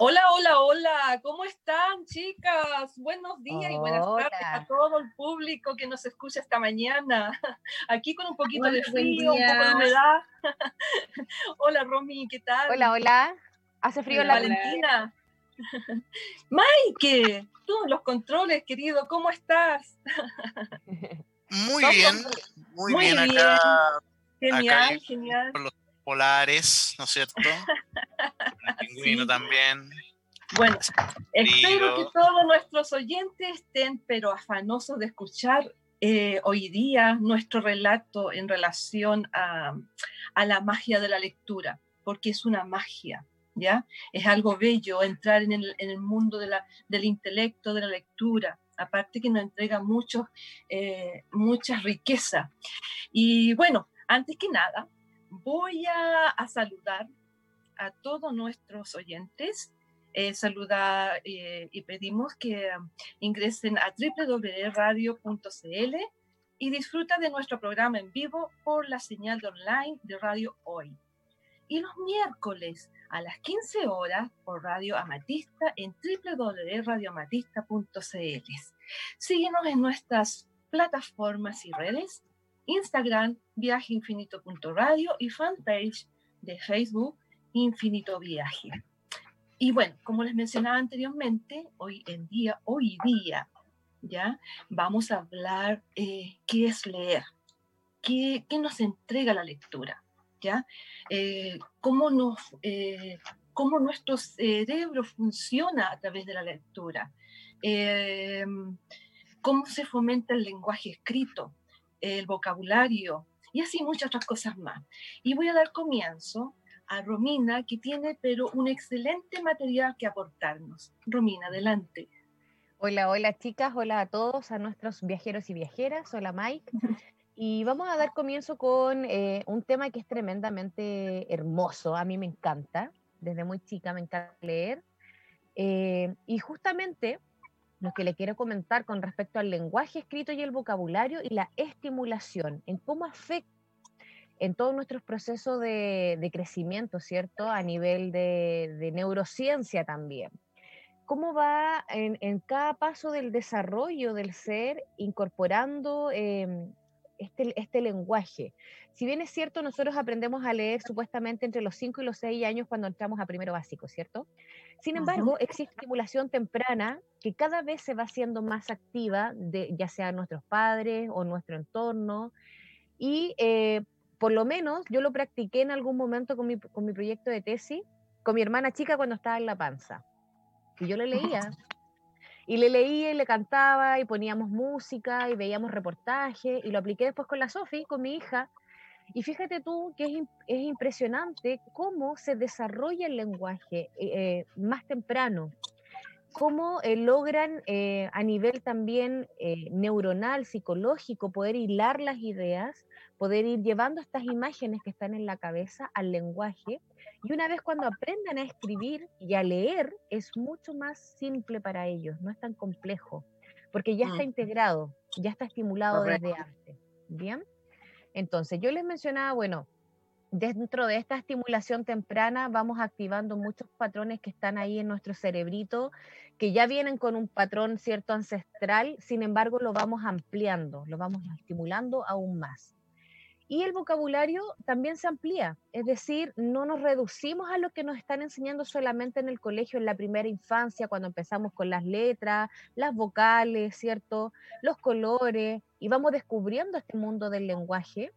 Hola, hola, hola, ¿cómo están chicas? Buenos días y buenas tardes a todo el público que nos escucha esta mañana. Aquí con un poquito de frío, un poco de humedad. hola Romy, ¿qué tal? Hola, hola. ¿Hace frío en la Valentina? Mike, tú los controles, querido, ¿cómo estás? Muy bien, muy, bien, acá. Genial, genial polares, ¿no es cierto? El pingüino también. Bueno, espero que todos nuestros oyentes estén pero afanosos de escuchar eh, hoy día nuestro relato en relación a, la magia de la lectura, porque es una magia, ¿ya? Es algo bello entrar en el, mundo de la, del intelecto, de la lectura, aparte que nos entrega mucho, eh, mucha riqueza. Y bueno, antes que nada, voy a, saludar a todos nuestros oyentes. Eh, saludar eh, y pedimos que um, ingresen a www.radio.cl y disfruta de nuestro programa en vivo por la señal de online de Radio Hoy. Y los miércoles a las 15 horas por Radio Amatista en www.radioamatista.cl. Síguenos en nuestras plataformas y redes Instagram, viajeinfinito.radio y fanpage de Facebook, Infinito Viaje. Y bueno, como les mencionaba anteriormente, hoy en día, hoy día, ¿ya? Vamos a hablar eh, qué es leer, qué, nos entrega la lectura, ¿ya? Eh, cómo, nos, eh, cómo nuestro cerebro funciona a través de la lectura, cómo se fomenta el lenguaje escrito, el vocabulario y así muchas otras cosas más. Y voy a dar comienzo a Romina, que tiene pero un excelente material que aportarnos. Romina, adelante. Hola, hola chicas, hola a todos, a nuestros viajeros y viajeras, hola Mike. Y vamos a dar comienzo con eh, un tema que es tremendamente hermoso, a mí me encanta, desde muy chica me encanta leer. Eh, y justamente lo que le quiero comentar con respecto al lenguaje escrito y el vocabulario y la estimulación, en cómo afecta en todos nuestros procesos de, crecimiento, ¿cierto? A nivel de, neurociencia también. ¿Cómo va en, cada paso del desarrollo del ser incorporando em, este, este, lenguaje. Si bien es cierto, nosotros aprendemos a leer supuestamente entre los 5 y los 6 años cuando entramos a primero básico, ¿cierto? Sin embargo, existe estimulación temprana que cada vez se va haciendo más activa, de, ya sea nuestros padres o nuestro entorno. Y eh, por lo menos yo lo practiqué en algún momento con mi, con mi proyecto de tesis, con mi hermana chica cuando estaba en la panza. Y yo le leía y le leía y le cantaba y poníamos música y veíamos reportajes y lo apliqué después con la Sofi, con mi hija. Y fíjate tú que es, es impresionante cómo se desarrolla el lenguaje eh, eh, más temprano, cómo eh, logran a nivel también neuronal, psicológico, poder hilar las ideas, poder ir llevando estas imágenes que están en la cabeza al lenguaje y una vez cuando aprendan a escribir y a leer, es mucho más simple para ellos, no es tan complejo, porque ya está integrado, ya está estimulado desde antes. Bien, entonces yo les mencionaba, bueno, dentro de esta estimulación temprana vamos activando muchos patrones que están ahí en nuestro cerebrito, que ya vienen con un patrón cierto ancestral, sin embargo lo vamos ampliando, lo vamos estimulando aún más. Y el vocabulario también se amplía, es decir, no nos reducimos a lo que nos están enseñando solamente en el colegio en la primera infancia, cuando empezamos con las letras, las vocales, ¿cierto? Los colores, y vamos descubriendo este mundo del lenguaje,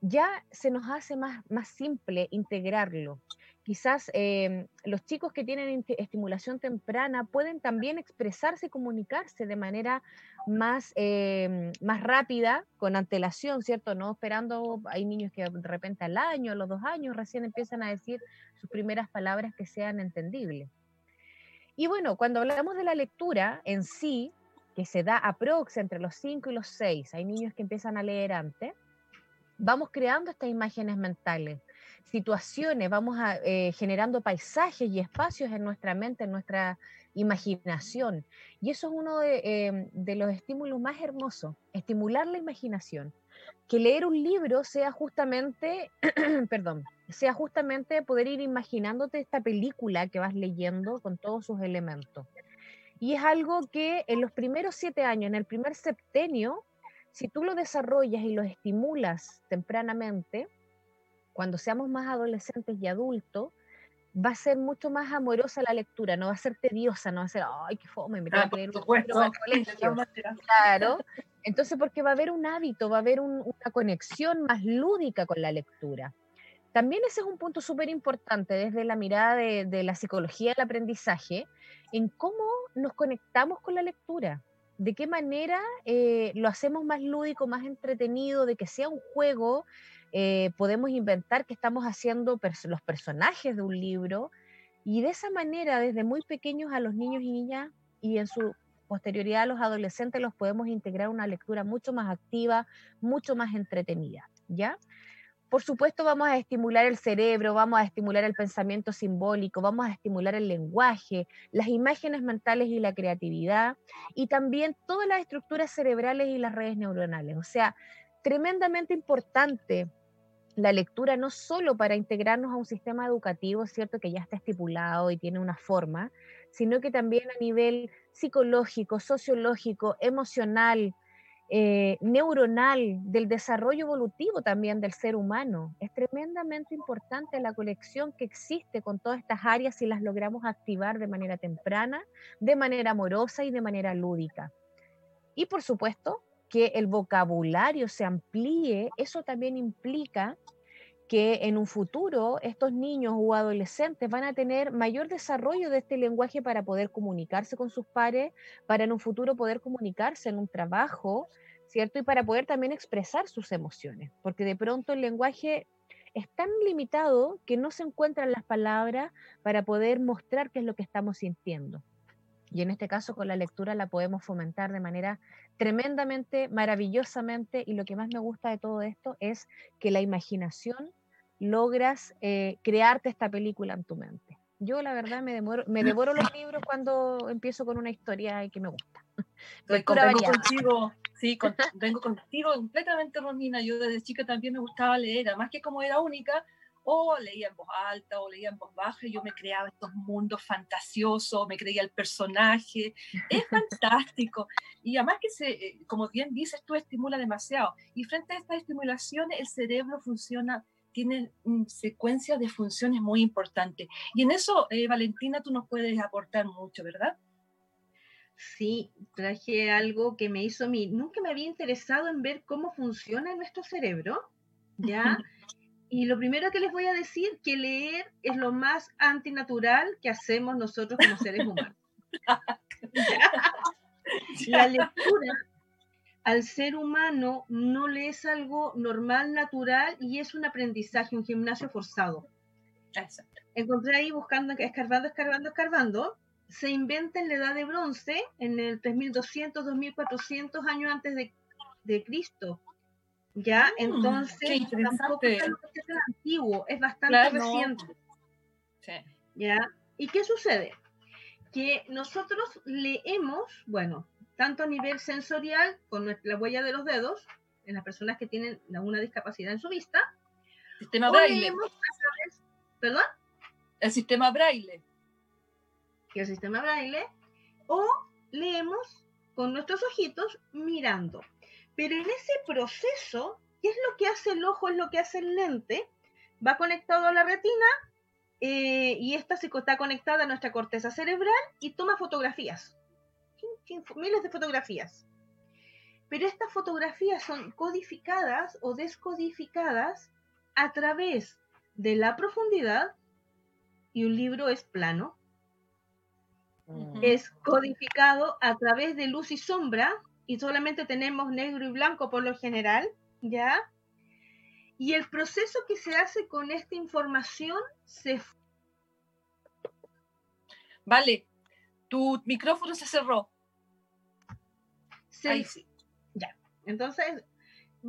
ya se nos hace más, más simple integrarlo quizás em, los chicos que tienen estimulación temprana pueden también expresarse y comunicarse de manera más, em, más rápida, con antelación, ¿cierto? No esperando, hay niños que de repente al año, a los dos años, recién empiezan a decir sus primeras palabras que sean entendibles. Y bueno, cuando hablamos de la lectura en sí, que se da aprox entre los 5 y los 6, hay niños que empiezan a leer antes, vamos creando estas imágenes mentales situaciones, vamos a, eh, generando paisajes y espacios en nuestra mente, en nuestra imaginación. Y eso es uno em, de, los estímulos más hermosos, estimular la imaginación. Que leer un libro sea justamente, perdón, sea justamente poder ir imaginándote esta película que vas leyendo con todos sus elementos. Y es algo que en los primeros siete años, en el primer septenio, si tú lo desarrollas y lo estimulas tempranamente, cuando seamos más adolescentes y adultos, va a ser mucho más amorosa la lectura, no va a ser tediosa, no va a ser, ay, qué fome, me tengo ah, que leer un colegio. Claro, entonces porque va a haber un hábito, va a haber una conexión más lúdica con la lectura. También ese es un punto súper importante desde la mirada de, la psicología del aprendizaje, en cómo nos conectamos con la lectura, de qué manera eh, lo hacemos más lúdico, más entretenido, de que sea un juego, eh, podemos inventar que estamos haciendo los personajes de un libro y de esa manera desde muy pequeños a los niños y niñas y en su posterioridad a los adolescentes los podemos integrar una lectura mucho más activa, mucho más entretenida, ¿ya? Por supuesto vamos a estimular el cerebro, vamos a estimular el pensamiento simbólico, vamos a estimular el lenguaje, las imágenes mentales y la creatividad y también todas las estructuras cerebrales y las redes neuronales. O sea, tremendamente importante la lectura no solo para integrarnos a un sistema educativo, cierto que ya está estipulado y tiene una forma, sino que también a nivel psicológico, sociológico, emocional, eh, neuronal, del desarrollo evolutivo también del ser humano. Es tremendamente importante la conexión que existe con todas estas áreas si las logramos activar de manera temprana, de manera amorosa y de manera lúdica. Y por supuesto, que el vocabulario se amplíe, eso también implica que en un futuro estos niños o adolescentes van a tener mayor desarrollo de este lenguaje para poder comunicarse con sus pares, para en un futuro poder comunicarse en un trabajo, ¿cierto? Y para poder también expresar sus emociones, porque de pronto el lenguaje es tan limitado que no se encuentran las palabras para poder mostrar qué es lo que estamos sintiendo. Y en este caso con la lectura la podemos fomentar de manera tremendamente, maravillosamente. Y lo que más me gusta de todo esto es que la imaginación logras eh, crearte esta película en tu mente. Yo la verdad me, me devoro los libros cuando empiezo con una historia que me gusta. Vengo contigo, sí, vengo contigo completamente, Romina. Yo desde chica también me gustaba leer, además que como era única, o leía en voz alta o leía en voz baja y yo me creaba estos mundos fantasiosos, me creía el personaje, es fantástico. Y además que, se, eh, como bien dices, tú estimula demasiado. Y frente a estas estimulaciones, el cerebro funciona, tiene secuencias de funciones muy importantes. Y en eso, eh, Valentina, tú nos puedes aportar mucho, ¿verdad? Sí, traje algo que me hizo a mí. Nunca me había interesado en ver cómo funciona nuestro cerebro, ¿ya? Y lo primero que les voy a decir, que leer es lo más antinatural que hacemos nosotros como seres humanos. La lectura al ser humano no le es algo normal, natural y es un aprendizaje, un gimnasio forzado. Exacto. Encontré ahí buscando, escarbando, escarbando, escarbando. Se inventa en la edad de bronce, en el 3200, 2400 años antes de, de Cristo. ¿Ya? Mm, Entonces, tampoco es antiguo, es bastante reciente. ¿Ya? ¿Y qué sucede? Que nosotros leemos, bueno, tanto a nivel sensorial, con la huella de los dedos, en las personas que tienen una discapacidad en su vista, sistema braille. ¿Perdón? El sistema braille. El sistema braille. O leemos con nuestros ojitos mirando. Pero en ese proceso, ¿qué es lo que hace el ojo? Es lo que hace el lente. Va conectado a la retina eh, y esta está conectada a nuestra corteza cerebral y toma fotografías. Miles de fotografías. Pero estas fotografías son codificadas o descodificadas a través de la profundidad y un libro es plano. Es codificado a través de luz y sombra y solamente tenemos negro y blanco por lo general, ¿ya? Y el proceso que se hace con esta información se... Vale, tu micrófono se cerró. Ahí sí. Ya. Entonces,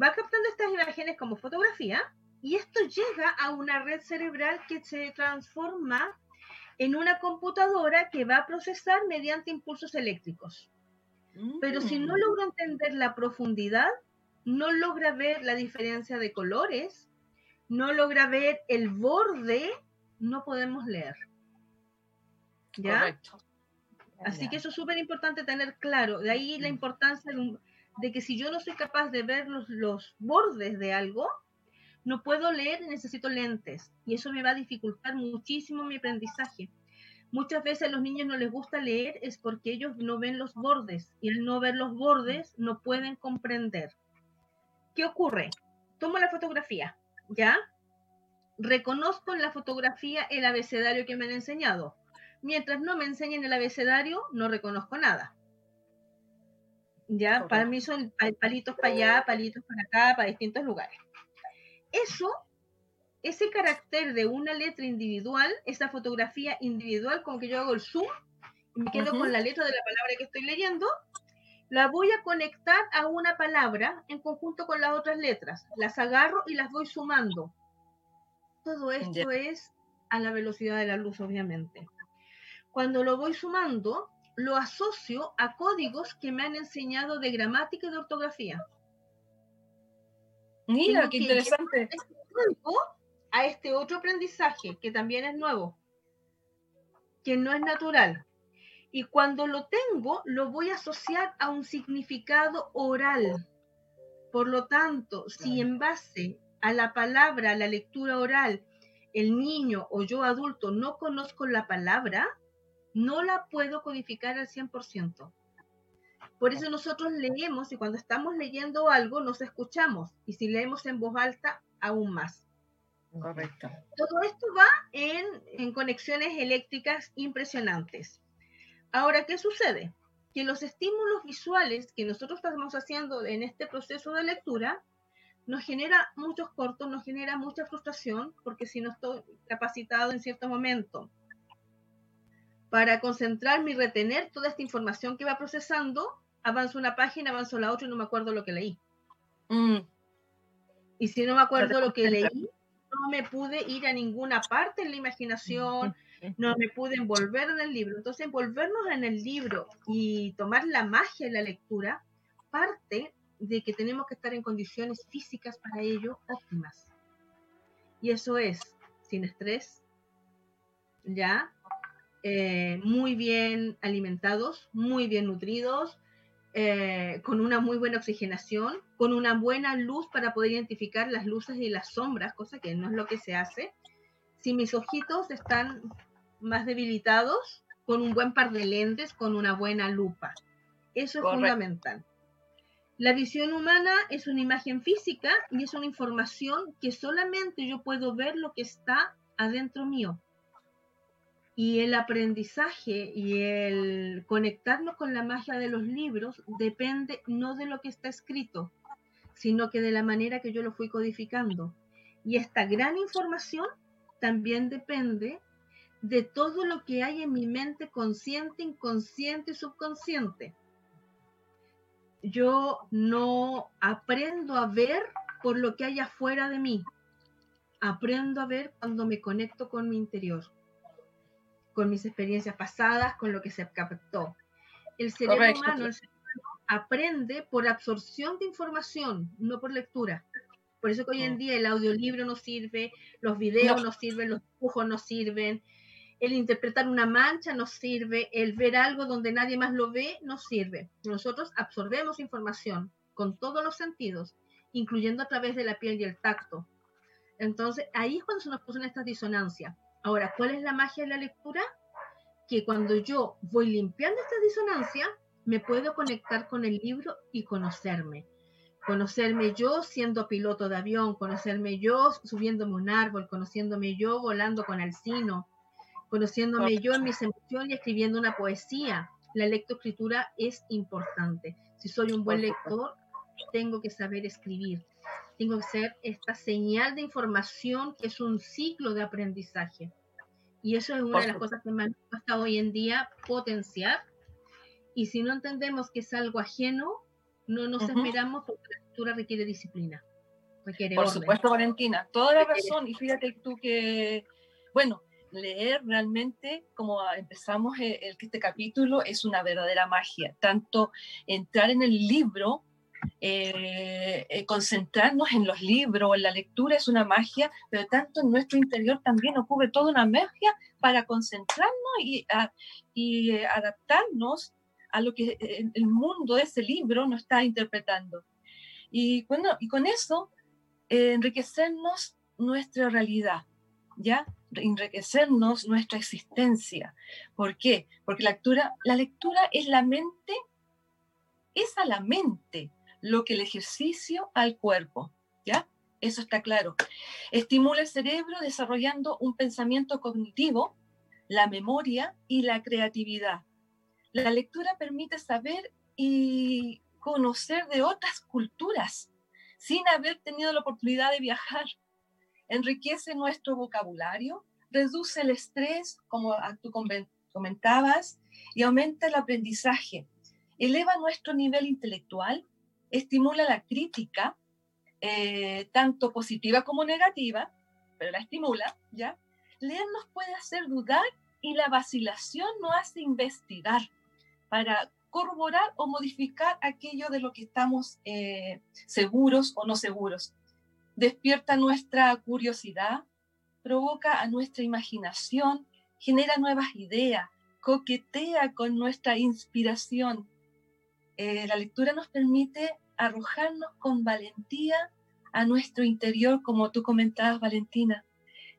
va captando estas imágenes como fotografía y esto llega a una red cerebral que se transforma en una computadora que va a procesar mediante impulsos eléctricos. Pero si no mm. logra entender la profundidad, no logra ver la diferencia de colores, no logra ver el borde, no podemos leer. ¿Ya? Correcto. Así que eso es súper importante tener claro. De ahí la mm. importancia de, que si yo no soy capaz de ver los, los, bordes de algo, no puedo leer y necesito lentes. Y eso me va a dificultar muchísimo mi aprendizaje. Muchas veces a los niños no les gusta leer es porque ellos no ven los bordes y al no ver los bordes no pueden comprender. ¿Qué ocurre? Tomo la fotografía, ¿ya? Reconozco en la fotografía el abecedario que me han enseñado mientras no me enseñen el abecedario, no reconozco nada. Ya, para mí son palitos para allá, palitos para acá, para distintos lugares. Eso, ese carácter de una letra individual, esa fotografía individual, como que yo hago el zoom y me quedo con la letra de la palabra que estoy leyendo, la voy a conectar a una palabra en conjunto con las otras letras. Las agarro y las voy sumando. Todo esto es a la velocidad de la luz, obviamente cuando lo voy sumando, lo asocio a códigos que me han enseñado de gramática y de ortografía. Mira, qué interesante. Este a este otro aprendizaje que también es nuevo, que no es natural. Y cuando lo tengo, lo voy a asociar a un significado oral. Por lo tanto, si en base a la palabra, a la lectura oral, el niño o yo adulto no conozco la palabra, no la puedo codificar al 100%. Por eso nosotros leemos y cuando estamos leyendo algo nos escuchamos y si leemos en voz alta, aún más. Correcto. Todo esto va en, en conexiones eléctricas impresionantes. Ahora, ¿qué sucede? Que los estímulos visuales que nosotros estamos haciendo en este proceso de lectura nos genera muchos cortos, nos genera mucha frustración, porque si no estoy capacitado en cierto momento para concentrarme y retener toda esta información que va procesando, avanzo una página, avanzo la otra y no me acuerdo lo que leí. Mm. Y si no me acuerdo lo que leí, no me pude ir a ninguna parte en la imaginación, no me pude envolver en el libro. Entonces, envolvernos en el libro y tomar la magia de la lectura parte de que tenemos que estar en condiciones físicas para ello óptimas. Y eso es sin estrés, ya, eh, muy bien alimentados, muy bien nutridos, eh, con una muy buena oxigenación, con una buena luz para poder identificar las luces y las sombras, cosa que no es lo que se hace. Si mis ojitos están más debilitados, con un buen par de lentes, con una buena lupa. Eso es fundamental. La visión humana es una imagen física y es una información que solamente yo puedo ver lo que está adentro mío. Y el aprendizaje y el conectarnos con la magia de los libros depende no de lo que está escrito, sino que de la manera que yo lo fui codificando. Y esta gran información también depende de todo lo que hay en mi mente consciente, inconsciente y subconsciente. Yo no aprendo a ver por lo que hay afuera de mí. Aprendo a ver cuando me conecto con mi interior con mis experiencias pasadas, con lo que se captó. El cerebro humano, aprende por absorción de información, no por lectura. Por eso que hoy en mm. día el audiolibro no sirve, los videos no. sirven, los dibujos no sirven, el interpretar una mancha no sirve, el ver algo donde nadie más lo ve no sirve. Nosotros absorbemos información con todos los sentidos, incluyendo a través de la piel y el tacto. Entonces, ahí es cuando se nos puso estas disonancias. Ahora, ¿cuál es la magia de la lectura? Que cuando yo voy limpiando esta disonancia, me puedo conectar con el libro y conocerme. Conocerme yo siendo piloto de avión, conocerme yo subiéndome un árbol, conociéndome yo volando con alcino, conociéndome yo en mis emociones y escribiendo una poesía. La lectoescritura es importante. Si soy un buen lector, tengo que saber escribir tengo que ser esta señal de información que es un ciclo de aprendizaje. Y eso es una de las cosas que más cuesta hoy en día potenciar. Y si no entendemos que es algo ajeno, no nos esperamos porque la lectura requiere disciplina. Requiere Por supuesto, Valentina, toda la razón. Y fíjate tú que, bueno, leer realmente, como empezamos el, este capítulo, es una verdadera magia. Tanto entrar en el libro eh, eh, concentrarnos en los libros, en la lectura es una magia, pero tanto en nuestro interior también ocurre toda una magia para concentrarnos y, eh, adaptarnos a lo que el mundo de ese libro nos está interpretando. Y, bueno, y con eso enriquecernos nuestra realidad, ¿ya? Enriquecernos nuestra existencia. ¿Por qué? Porque la lectura, la lectura es la mente, es a la mente lo que el ejercicio al cuerpo, ¿ya? Eso está claro. Estimula el cerebro desarrollando un pensamiento cognitivo, la memoria y la creatividad. La lectura permite saber y conocer de otras culturas sin haber tenido la oportunidad de viajar. Enriquece nuestro vocabulario, reduce el estrés, como tú comentabas, y aumenta el aprendizaje. Eleva nuestro nivel intelectual estimula la crítica, eh, tanto positiva como negativa, pero la estimula, ¿ya? Leer nos puede hacer dudar y la vacilación nos hace investigar para corroborar o modificar aquello de lo que estamos eh, seguros o no seguros. Despierta nuestra curiosidad, provoca a nuestra imaginación, genera nuevas ideas, coquetea con nuestra inspiración. Eh, la lectura nos permite arrojarnos con valentía a nuestro interior, como tú comentabas, Valentina,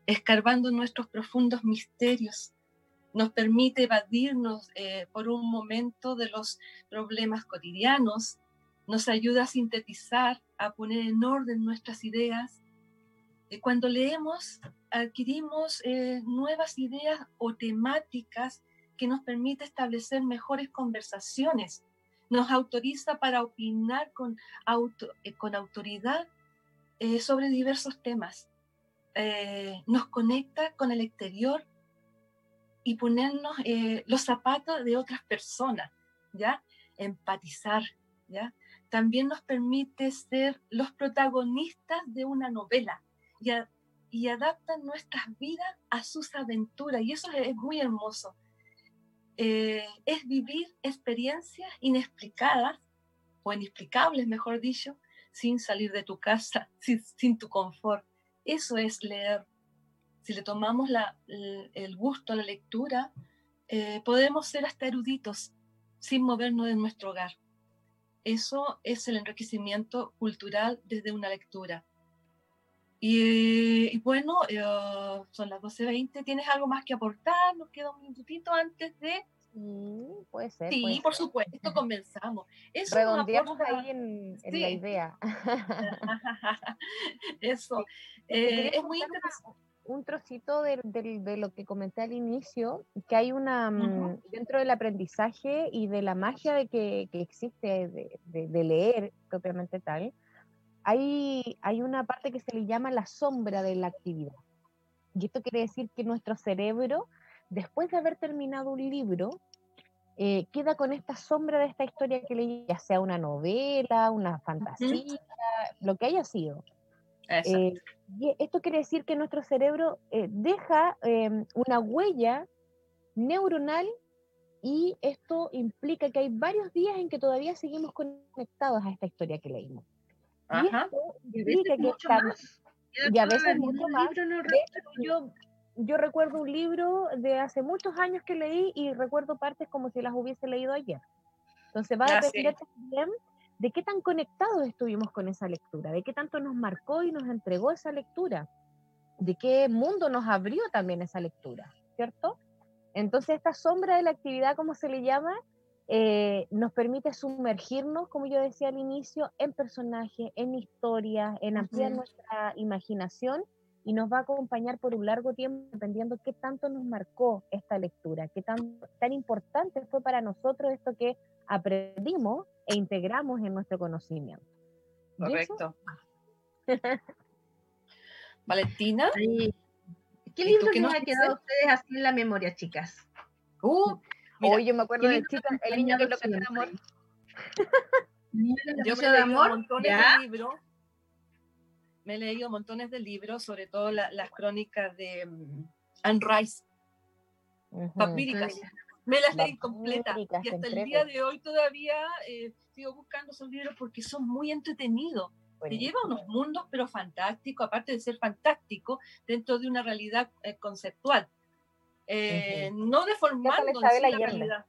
escarbando nuestros profundos misterios. Nos permite evadirnos eh, por un momento de los problemas cotidianos, nos ayuda a sintetizar, a poner en orden nuestras ideas. Y cuando leemos, adquirimos eh, nuevas ideas o temáticas que nos permite establecer mejores conversaciones nos autoriza para opinar con, auto, eh, con autoridad eh, sobre diversos temas. Eh, nos conecta con el exterior y ponernos los zapatos de otras personas, ¿ya? Empatizar, ¿ya? También nos permite ser los protagonistas de una novela y, y adaptan nuestras vidas a sus aventuras y eso es muy hermoso eh, es vivir experiencias inexplicadas o inexplicables, mejor dicho, sin salir de tu casa, sin, tu confort. Eso es leer. Si le tomamos el, gusto a la lectura, eh, podemos ser hasta eruditos sin movernos de nuestro hogar. Eso es el enriquecimiento cultural desde una lectura. Y, bueno, eh, son las 12.20. ¿Tienes algo más que aportar? Nos queda un minutito antes de... Sí, puede ser. Sí, por supuesto, comenzamos. Eso Redondeamos ahí en, la idea. Eso. Eh, es muy interesante un trocito de, lo que comenté al inicio, que hay una, mm, dentro del aprendizaje y de la magia de que, que existe de, de, leer propiamente tal, hay, hay una parte que se le llama la sombra de la actividad. Y esto quiere decir que nuestro cerebro, después de haber terminado un libro, eh, queda con esta sombra de esta historia que leí, ya sea una novela, una fantasía, lo que haya sido. Eh, y esto quiere decir que nuestro cerebro eh, deja em, una huella neuronal y esto implica que hay varios días en que todavía seguimos conectados a esta historia que leímos. Y a veces mucho más. yo, yo recuerdo un libro de hace muchos años que leí y recuerdo partes como si las hubiese leído ayer. Entonces va a depender también de qué tan conectados estuvimos con esa lectura, de qué tanto nos marcó y nos entregó esa lectura, de qué mundo nos abrió también esa lectura, ¿cierto? Entonces esta sombra de la actividad, como se le llama, eh, nos permite sumergirnos, como yo decía al inicio, en personajes, en historias, en ampliar nuestra imaginación y nos va a acompañar por un largo tiempo dependiendo qué tanto nos marcó esta lectura, qué tan, tan importante fue para nosotros esto que aprendimos e integramos en nuestro conocimiento. Correcto. Valentina. ¿Qué libro nos ha quedado a ustedes así en la memoria, chicas? Uh, Hoy yo me acuerdo de chica, el niño que lo que amor. Yo me he leído montones de libros. Me he leído montones de libros, sobre todo las crónicas de um, Anne Rice, papíricas. Me las leí completa y hasta el día de hoy todavía eh, sigo buscando esos libros porque son muy entretenidos. Te lleva a unos mundos, pero fantásticos, aparte de ser fantástico, dentro de una realidad eh, conceptual. Eh, no deformando la realidad.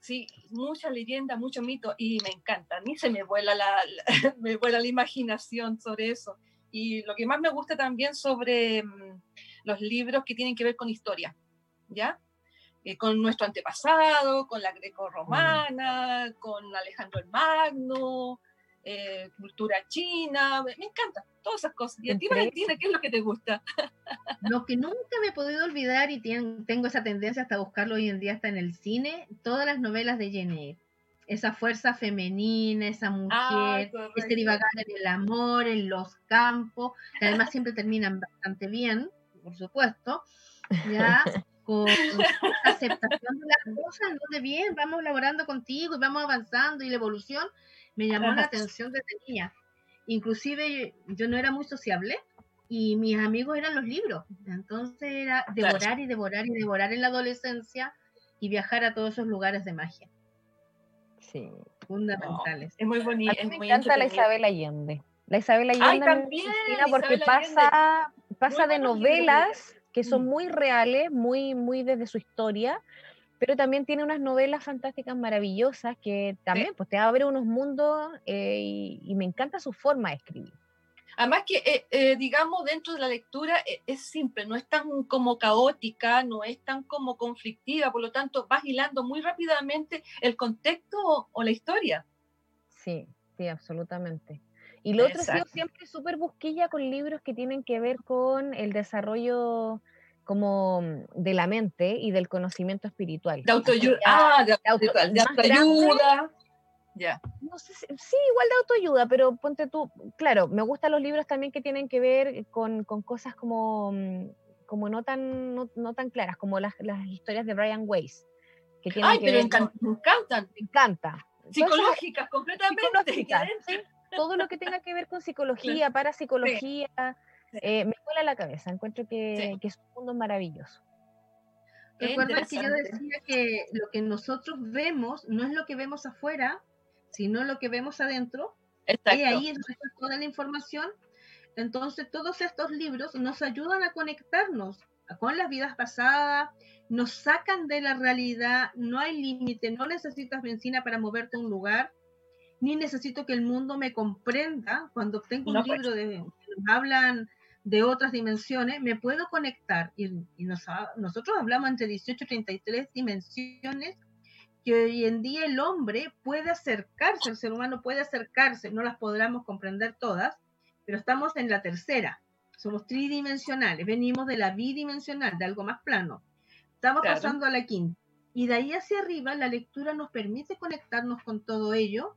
Sí, mucha leyenda, mucho mito y me encanta. A mí se me vuela la, me vuela la imaginación sobre eso. Y lo que más me gusta también sobre mm, los libros que tienen que ver con historia, ¿ya? Eh, con nuestro antepasado, con la greco-romana, con Alejandro el Magno, eh, cultura china, me, encanta, todas esas cosas. ¿Y a ti, Valentina, qué es lo que te gusta? lo que nunca me he podido olvidar y tengo esa tendencia hasta buscarlo hoy en día hasta en el cine, todas las novelas de Jane Esa fuerza femenina, esa mujer, este divagar en el amor, en los campos, que además siempre terminan bastante bien, por supuesto, ya con aceptación de las cosas, no de bien, vamos laborando contigo y vamos avanzando y la evolución me llamó la atención desde niña. Inclusive yo no era muy sociable y mis amigos eran los libros. Entonces era devorar y devorar y devorar en la adolescencia y viajar a todos esos lugares de magia. Sí. Fundamentales. es muy bonito. me encanta la Isabel Allende. La Isabel Allende también, porque pasa, pasa de novelas que son mm. muy reales, muy, muy desde su historia, pero también tiene unas novelas fantásticas maravillosas que también pues, te abre unos mundos eh, y, me encanta su forma de escribir. Además que, eh, eh, digamos, dentro de la lectura es simple, no es tan como caótica, no es tan como conflictiva, por lo tanto vas hilando muy rápidamente el contexto o, la historia. Sí, sí, absolutamente. Y lo otro, sido siempre súper busquilla con libros que tienen que ver con el desarrollo como de la mente y del conocimiento espiritual. De autoayuda. Ah, de, autoayuda. Ya. No sé sí, igual de autoayuda, pero ponte tú, claro, me gustan los libros también que tienen que ver con, con cosas como, mm, como no, tan, no, no, tan claras, como las, las historias de Brian Weiss. Que tienen Ay, que pero me encantan. Me encanta. Psicológicas, completamente. Psicológicas, Todo lo que tenga que ver con psicología, parapsicología, eh, me vuela la cabeza, encuentro que, es un mundo maravilloso. Recuerda que yo decía que lo que nosotros vemos no es lo que vemos afuera, sino lo que vemos adentro. Y ahí es toda la información. Entonces, todos estos libros nos ayudan a conectarnos con las vidas pasadas, nos sacan de la realidad, no hay límite, no necesitas benzina para moverte a un lugar, ni necesito que el mundo me comprenda cuando tengo un pues. libro de nos hablan de otras dimensiones, me puedo conectar. Y, nosotros hablamos entre 18 y 33 dimensiones que hoy en día el hombre puede acercarse, el ser humano puede acercarse, no las podremos comprender todas, pero estamos en la tercera. Somos tridimensionales, venimos de la bidimensional, de algo más plano. Estamos pasando a la quinta. Y de ahí hacia arriba la lectura nos permite conectarnos con todo ello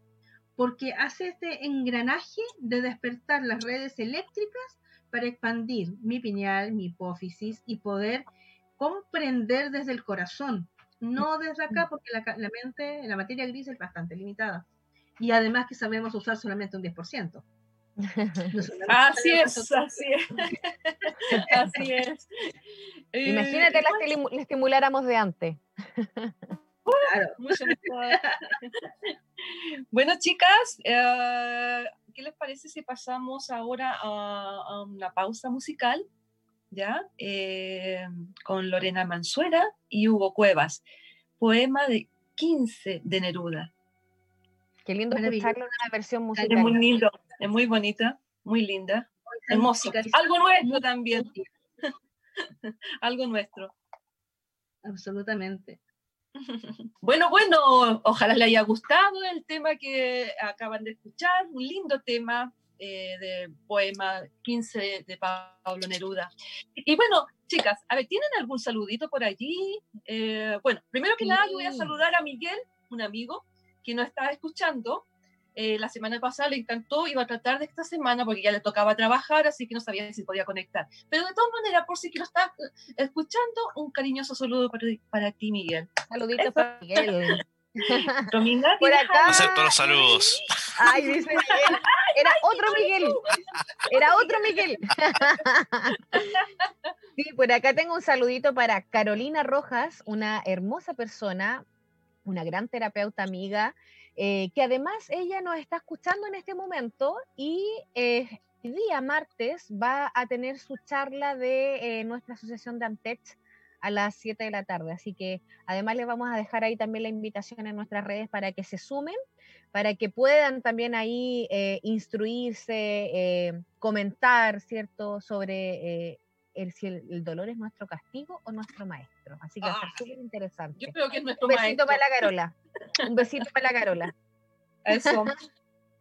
porque hace este engranaje de despertar las redes eléctricas para expandir mi pineal, mi hipófisis y poder comprender desde el corazón, no desde acá, porque la, mente, la materia gris es bastante limitada. Y además que sabemos usar solamente un 10%. así es, así es. así es. Imagínate la, la estimuláramos de antes. Claro. bueno, chicas, eh, ¿qué les parece si pasamos ahora a, una pausa musical? ¿Ya? Eh, con Lorena Mansuera y Hugo Cuevas. Poema de 15 de Neruda. Qué lindo escucharlo en una versión musical. Es muy lindo, es muy bonita, muy linda, hermoso. Algo nuestro también. Algo nuestro. Absolutamente. Bueno, bueno, ojalá les haya gustado el tema que acaban de escuchar, un lindo tema eh, de poema 15 de Pablo Neruda. Y bueno, chicas, a ver, ¿tienen algún saludito por allí? Eh, bueno, primero que nada, yo voy a saludar a Miguel, un amigo que nos estaba escuchando eh, la semana pasada le encantó, iba a tratar de esta semana porque ya le tocaba trabajar, así que no sabía si podía conectar. Pero de todas maneras, por si que lo estás eh, escuchando, un cariñoso saludo para, ti, Miguel. Saludito para Miguel. Romina, por acá. Acepto los saludos. Ay, dice Miguel. Era otro Miguel. Era otro Miguel. Sí, por acá tengo un saludito para Carolina Rojas, una hermosa persona, una gran terapeuta amiga, eh, que además ella nos está escuchando en este momento y eh, el día martes va a tener su charla de eh, nuestra asociación de Antech a las 7 de la tarde. Así que además les vamos a dejar ahí también la invitación en nuestras redes para que se sumen, para que puedan también ahí instruirse, comentar, ¿cierto?, sobre el, si el, dolor es nuestro castigo o nuestro maestro. Así que va a ser súper interesante. Yo creo que es nuestro Un besito para la Carola. Un besito para la Carola. Eso.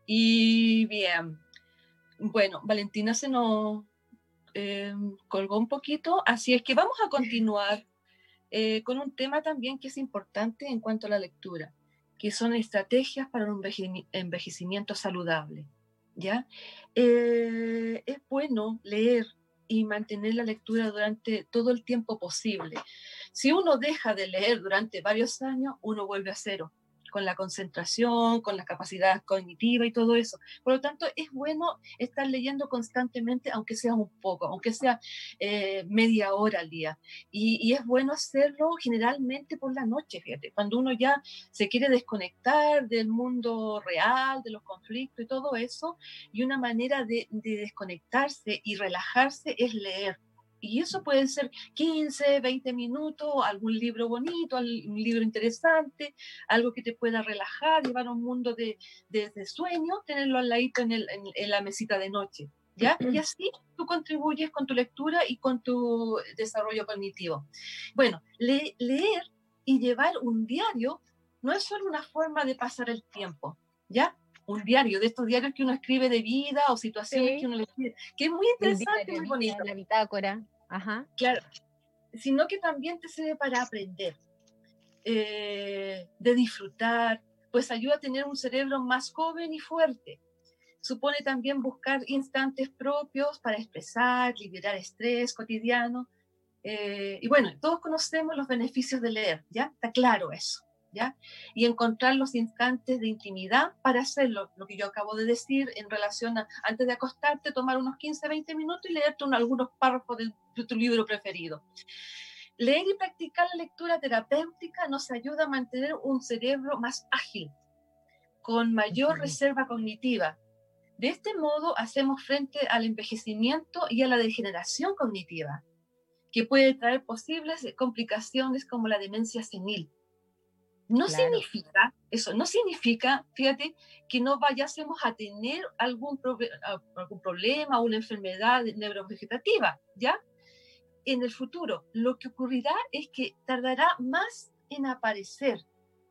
Y bien. Bueno, Valentina se nos eh, colgó un poquito, así es que vamos a continuar eh, con un tema también que es importante en cuanto a la lectura, que son estrategias para un envejecimiento saludable. ¿ya? Eh, es bueno leer y mantener la lectura durante todo el tiempo posible. Si uno deja de leer durante varios años, uno vuelve a cero con la concentración, con la capacidad cognitiva y todo eso. Por lo tanto, es bueno estar leyendo constantemente, aunque sea un poco, aunque sea eh, media hora al día. Y, es bueno hacerlo generalmente por la noche, fíjate, cuando uno ya se quiere desconectar del mundo real, de los conflictos y todo eso, y una manera de desconectarse y relajarse es leer y eso puede ser 15, 20 minutos, algún libro bonito, un libro interesante, algo que te pueda relajar, llevar a un mundo de, de, sueño, tenerlo al ladito en, el, en, la mesita de noche. ¿Ya? Y así tú contribuyes con tu lectura y con tu desarrollo cognitivo. Bueno, leer y llevar un diario no es solo una forma de pasar el tiempo, ¿ya? Un diario, de estos diarios que uno escribe de vida o situaciones que uno le escribe, que es muy interesante, muy bonito. La bitácora. Ajá. Claro, sino que también te sirve para aprender, eh, de disfrutar, pues ayuda a tener un cerebro más joven y fuerte. Supone también buscar instantes propios para expresar, liberar estrés cotidiano. Eh, y bueno, todos conocemos los beneficios de leer, ¿ya? Está claro eso. Y encontrar los instantes de intimidad para hacerlo, lo que yo acabo de decir en relación a, antes de acostarte, tomar unos 15, 20 minutos y leerte algunos párrafos de, tu libro preferido. Leer y practicar la lectura terapéutica nos ayuda a mantener un cerebro más ágil, con mayor reserva cognitiva. De este modo hacemos frente al envejecimiento y a la degeneración cognitiva, que puede traer posibles complicaciones como la demencia senil. No significa, eso no significa, fíjate, que no vayásemos a tener algún, algún problema o una enfermedad neurovegetativa, ¿ya? En el futuro, lo que ocurrirá es que tardará más en aparecer,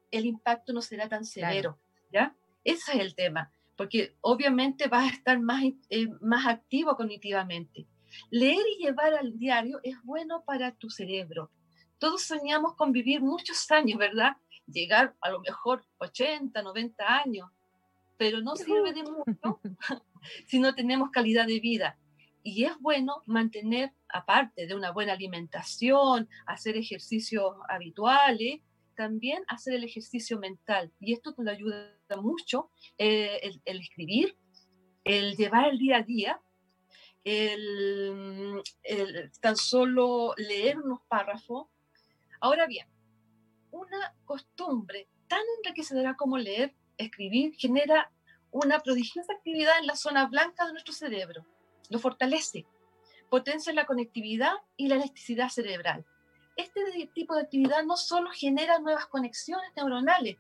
el impacto no será tan severo, ¿ya? Ese es el tema, porque obviamente vas a estar más, eh, más activo cognitivamente. Leer y llevar al diario es bueno para tu cerebro. Todos soñamos con vivir muchos años, ¿verdad? Llegar a lo mejor 80, 90 años, pero no sirve de mucho si no tenemos calidad de vida. Y es bueno mantener, aparte de una buena alimentación, hacer ejercicios habituales, también hacer el ejercicio mental. Y esto te lo ayuda mucho, eh, el, escribir, el llevar el día a día, el, tan solo leer unos párrafos. Ahora bien, una costumbre tan enriquecedora como leer, escribir, genera una prodigiosa actividad en la zona blanca de nuestro cerebro. Lo fortalece, potencia la conectividad y la elasticidad cerebral. Este tipo de actividad no solo genera nuevas conexiones neuronales,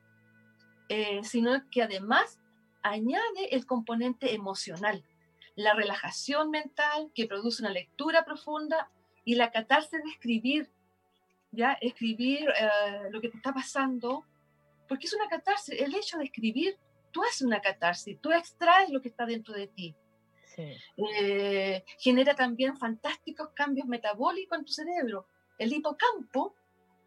eh, sino que además añade el componente emocional, la relajación mental que produce una lectura profunda y la catarse de escribir ya escribir eh, lo que te está pasando, porque es una catarsis. El hecho de escribir, tú haces una catarsis, tú extraes lo que está dentro de ti. Eh, genera también fantásticos cambios metabólicos en tu cerebro. El hipocampo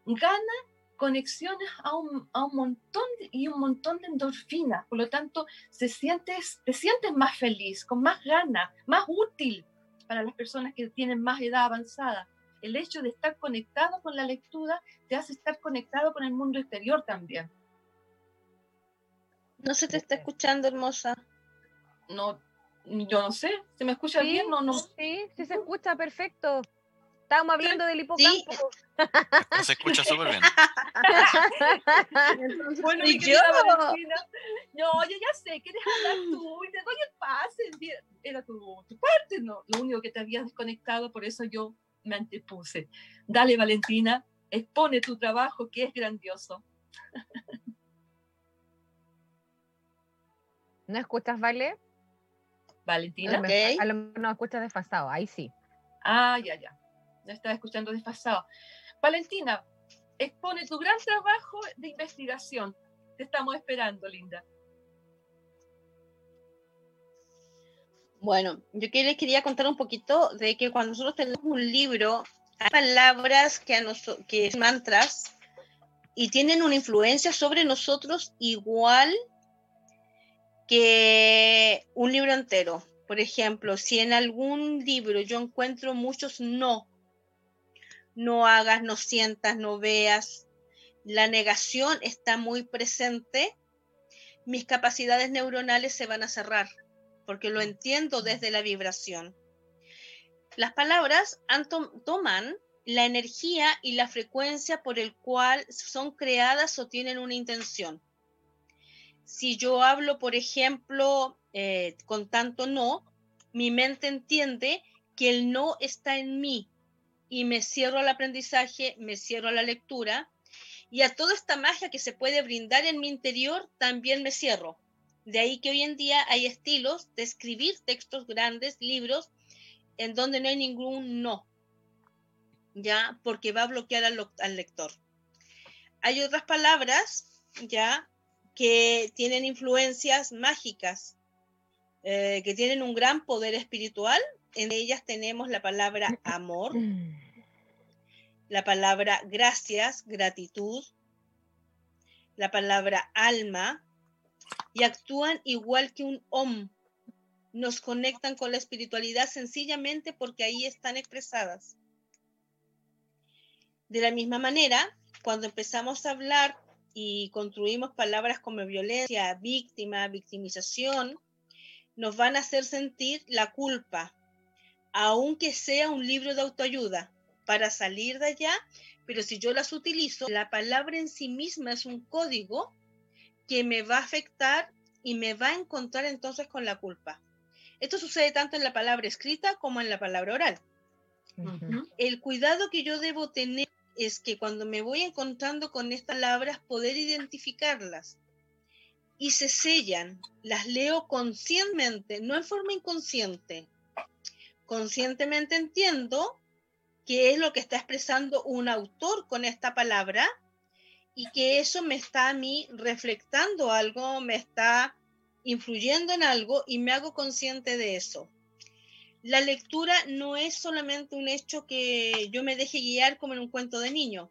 gana conexiones a un, a un montón y un montón de endorfinas, por lo tanto se sientes, te sientes más feliz, con más ganas, más útil para las personas que tienen más edad avanzada el hecho de estar conectado con la lectura te hace estar conectado con el mundo exterior también. No se te está escuchando, hermosa. No, Yo no sé, ¿se me escucha bien o no? Sí, sí se escucha perfecto. Estábamos hablando del hipocampo. Se escucha súper bien. bueno, y yo. No, yo ya sé, quieres hablar tú y te doy el pase. Era tu, tu parte, no, lo único que te habías desconectado, por eso yo me antepuse. Dale, Valentina, expone tu trabajo que es grandioso. ¿No escuchas, Vale? Valentina. A lo mejor no escuchas desfasado, ahí sí. Ah, ya, ya. No estaba escuchando desfasado. Valentina, expone tu gran trabajo de investigación. Te estamos esperando, Linda. Bueno, yo les quería contar un poquito de que cuando nosotros tenemos un libro, hay palabras que, a que son mantras y tienen una influencia sobre nosotros igual que un libro entero. Por ejemplo, si en algún libro yo encuentro muchos no, no hagas, no sientas, no veas, la negación está muy presente, mis capacidades neuronales se van a cerrar, porque lo entiendo desde la vibración. Las palabras toman la energía y la frecuencia por el cual son creadas o tienen una intención. Si yo hablo, por ejemplo, eh, con tanto no, mi mente entiende que el no está en mí y me cierro al aprendizaje, me cierro a la lectura y a toda esta magia que se puede brindar en mi interior también me cierro. De ahí que hoy en día hay estilos de escribir textos grandes, libros, en donde no hay ningún no, ya, porque va a bloquear al, lector. Hay otras palabras, ya, que tienen influencias mágicas, eh, que tienen un gran poder espiritual. En ellas tenemos la palabra amor, la palabra gracias, gratitud, la palabra alma, y actúan igual que un om. Nos conectan con la espiritualidad sencillamente porque ahí están expresadas. De la misma manera, cuando empezamos a hablar y construimos palabras como violencia, víctima, victimización, nos van a hacer sentir la culpa, aunque sea un libro de autoayuda, para salir de allá, pero si yo las utilizo, la palabra en sí misma es un código que me va a afectar y me va a encontrar entonces con la culpa. Esto sucede tanto en la palabra escrita como en la palabra oral. El cuidado que yo debo tener es que cuando me voy encontrando con estas palabras, poder identificarlas. Y se sellan, las leo conscientemente, no en forma inconsciente. Conscientemente entiendo qué es lo que está expresando un autor con esta palabra y que eso me está a mí reflectando algo, me está influyendo en algo y me hago consciente de eso la lectura no es solamente un hecho que yo me deje guiar como en un cuento de niño.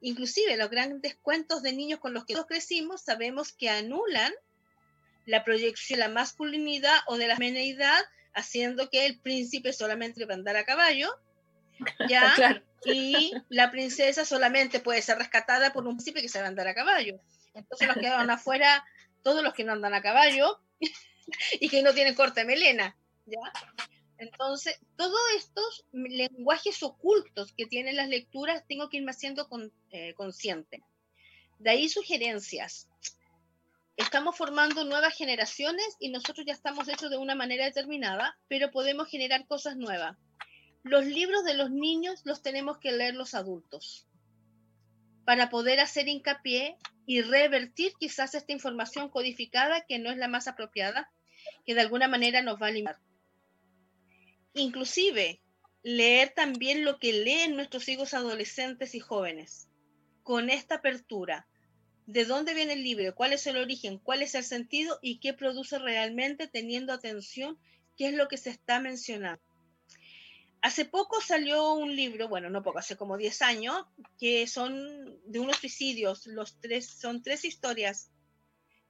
Inclusive los grandes cuentos de niños con los que todos crecimos sabemos que anulan la proyección de la masculinidad o de la feminidad, haciendo que el príncipe solamente va a andar a caballo, ¿ya? Y la princesa solamente puede ser rescatada por un príncipe que a andar a caballo. Entonces los que van afuera, todos los que no andan a caballo y que no tienen corte melena, ¿ya? Entonces, todos estos lenguajes ocultos que tienen las lecturas tengo que irme haciendo eh, consciente. De ahí sugerencias. Estamos formando nuevas generaciones y nosotros ya estamos hechos de una manera determinada, pero podemos generar cosas nuevas. Los libros de los niños los tenemos que leer los adultos para poder hacer hincapié y revertir quizás esta información codificada que no es la más apropiada, que de alguna manera nos va a limitar inclusive leer también lo que leen nuestros hijos adolescentes y jóvenes, con esta apertura. ¿De dónde viene el libro? ¿Cuál es el origen? ¿Cuál es el sentido? ¿Y qué produce realmente teniendo atención qué es lo que se está mencionando? Hace poco salió un libro, bueno, no poco, hace como 10 años, que son de unos suicidios, los tres, son tres historias,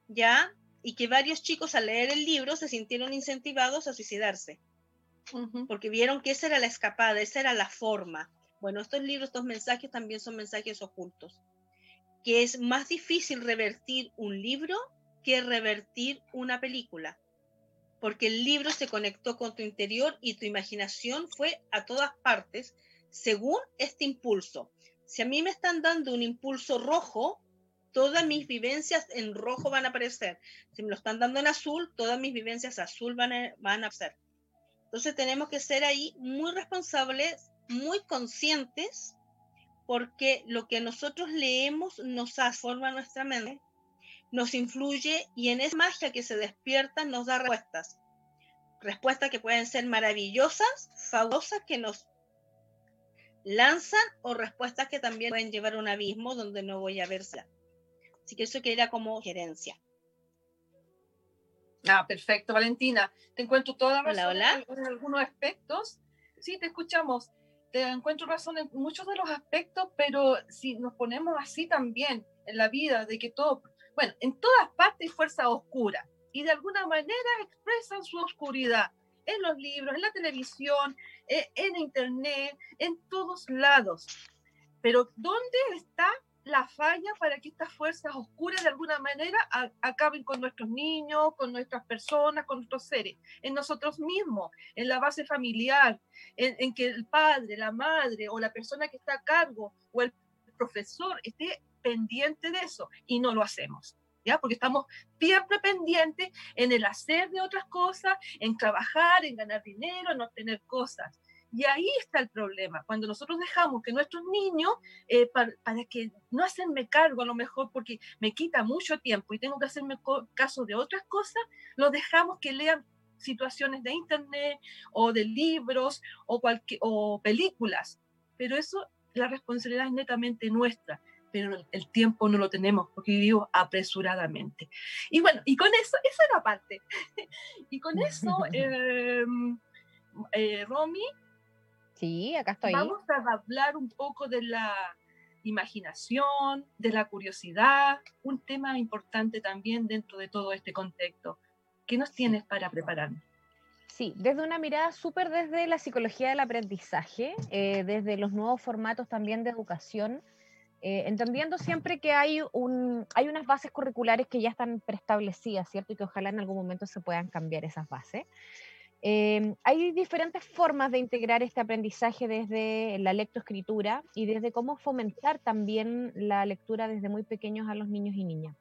¿ya? Y que varios chicos al leer el libro se sintieron incentivados a suicidarse porque vieron que esa era la escapada, esa era la forma. Bueno, estos libros, estos mensajes también son mensajes ocultos, que es más difícil revertir un libro que revertir una película. Porque el libro se conectó con tu interior y tu imaginación fue a todas partes según este impulso. Si a mí me están dando un impulso rojo, todas mis vivencias en rojo van a aparecer. Si me lo están dando en azul, todas mis vivencias azul van a, van a aparecer. Entonces tenemos que ser ahí muy responsables, muy conscientes, porque lo que nosotros leemos nos transforma nuestra mente, nos influye y en esa magia que se despierta nos da respuestas. Respuestas que pueden ser maravillosas, fabulosas, que nos lanzan o respuestas que también pueden llevar a un abismo donde no voy a verla. Así que eso queda como gerencia. Ah, perfecto, Valentina. Te encuentro toda razón en algunos aspectos. Sí, te escuchamos. Te encuentro razón en muchos de los aspectos, pero si nos ponemos así también en la vida, de que todo, bueno, en todas partes hay fuerza oscura y de alguna manera expresan su oscuridad en los libros, en la televisión, eh, en internet, en todos lados. Pero ¿dónde está la falla para que estas fuerzas oscuras de alguna manera acaben con nuestros niños, con nuestras personas, con nuestros seres, en nosotros mismos, en la base familiar, en, en, que el padre, la madre o la persona que está a cargo o el profesor esté pendiente de eso y no lo hacemos. Porque estamos siempre pendientes en el hacer de otras cosas, en trabajar, en ganar dinero, en obtener cosas. Y ahí está el problema, cuando nosotros dejamos que nuestros niños, eh, para, que no hacerme cargo a lo mejor porque me quita mucho tiempo y tengo que hacerme caso de otras cosas, los dejamos que lean situaciones de internet o de libros o, o películas. Pero eso, la responsabilidad es netamente nuestra pero el tiempo no lo tenemos porque vivimos apresuradamente. Y bueno, y con eso, esa era parte. y con eso, em, eh, Romy. Sí, acá estoy. Vamos a hablar un poco de la imaginación, de la curiosidad, un tema importante también dentro de todo este contexto. ¿Qué nos tienes para prepararnos? Sí, desde una mirada súper desde la psicología del aprendizaje, eh, desde los nuevos formatos también de educación, eh, entendiendo siempre que hay, un, hay unas bases curriculares que ya están preestablecidas, ¿cierto? Y que ojalá en algún momento se puedan cambiar esas bases. Eh, hay diferentes formas de integrar este aprendizaje desde la lectoescritura y desde cómo fomentar también la lectura desde muy pequeños a los niños y niñas.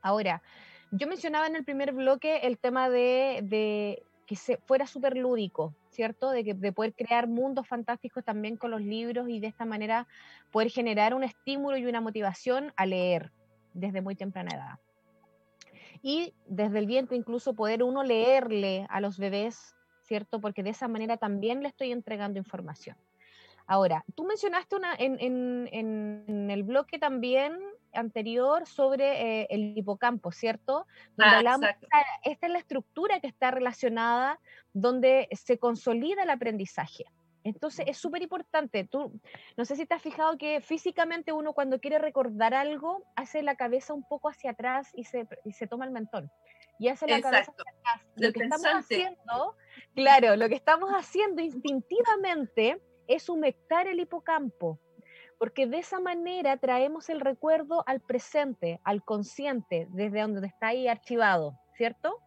Ahora, yo mencionaba en el primer bloque el tema de, de que se, fuera súper lúdico, ¿cierto? De, que, de poder crear mundos fantásticos también con los libros y de esta manera poder generar un estímulo y una motivación a leer desde muy temprana edad. Y desde el vientre incluso poder uno leerle a los bebés, ¿cierto? Porque de esa manera también le estoy entregando información. Ahora, tú mencionaste una, en, en, en el bloque también anterior sobre eh, el hipocampo, ¿cierto? Donde ah, hablamos, esta, es la estructura que está relacionada donde se consolida el aprendizaje. Entonces es súper importante. Tú, no sé si te has fijado que físicamente uno cuando quiere recordar algo hace la cabeza un poco hacia atrás y se, y se toma el mentón. Y hace la cabeza hacia atrás. Lo que estamos haciendo, claro, lo que estamos haciendo instintivamente es humectar el hipocampo porque de esa manera traemos el recuerdo al presente, al consciente, desde donde está ahí archivado, ¿cierto?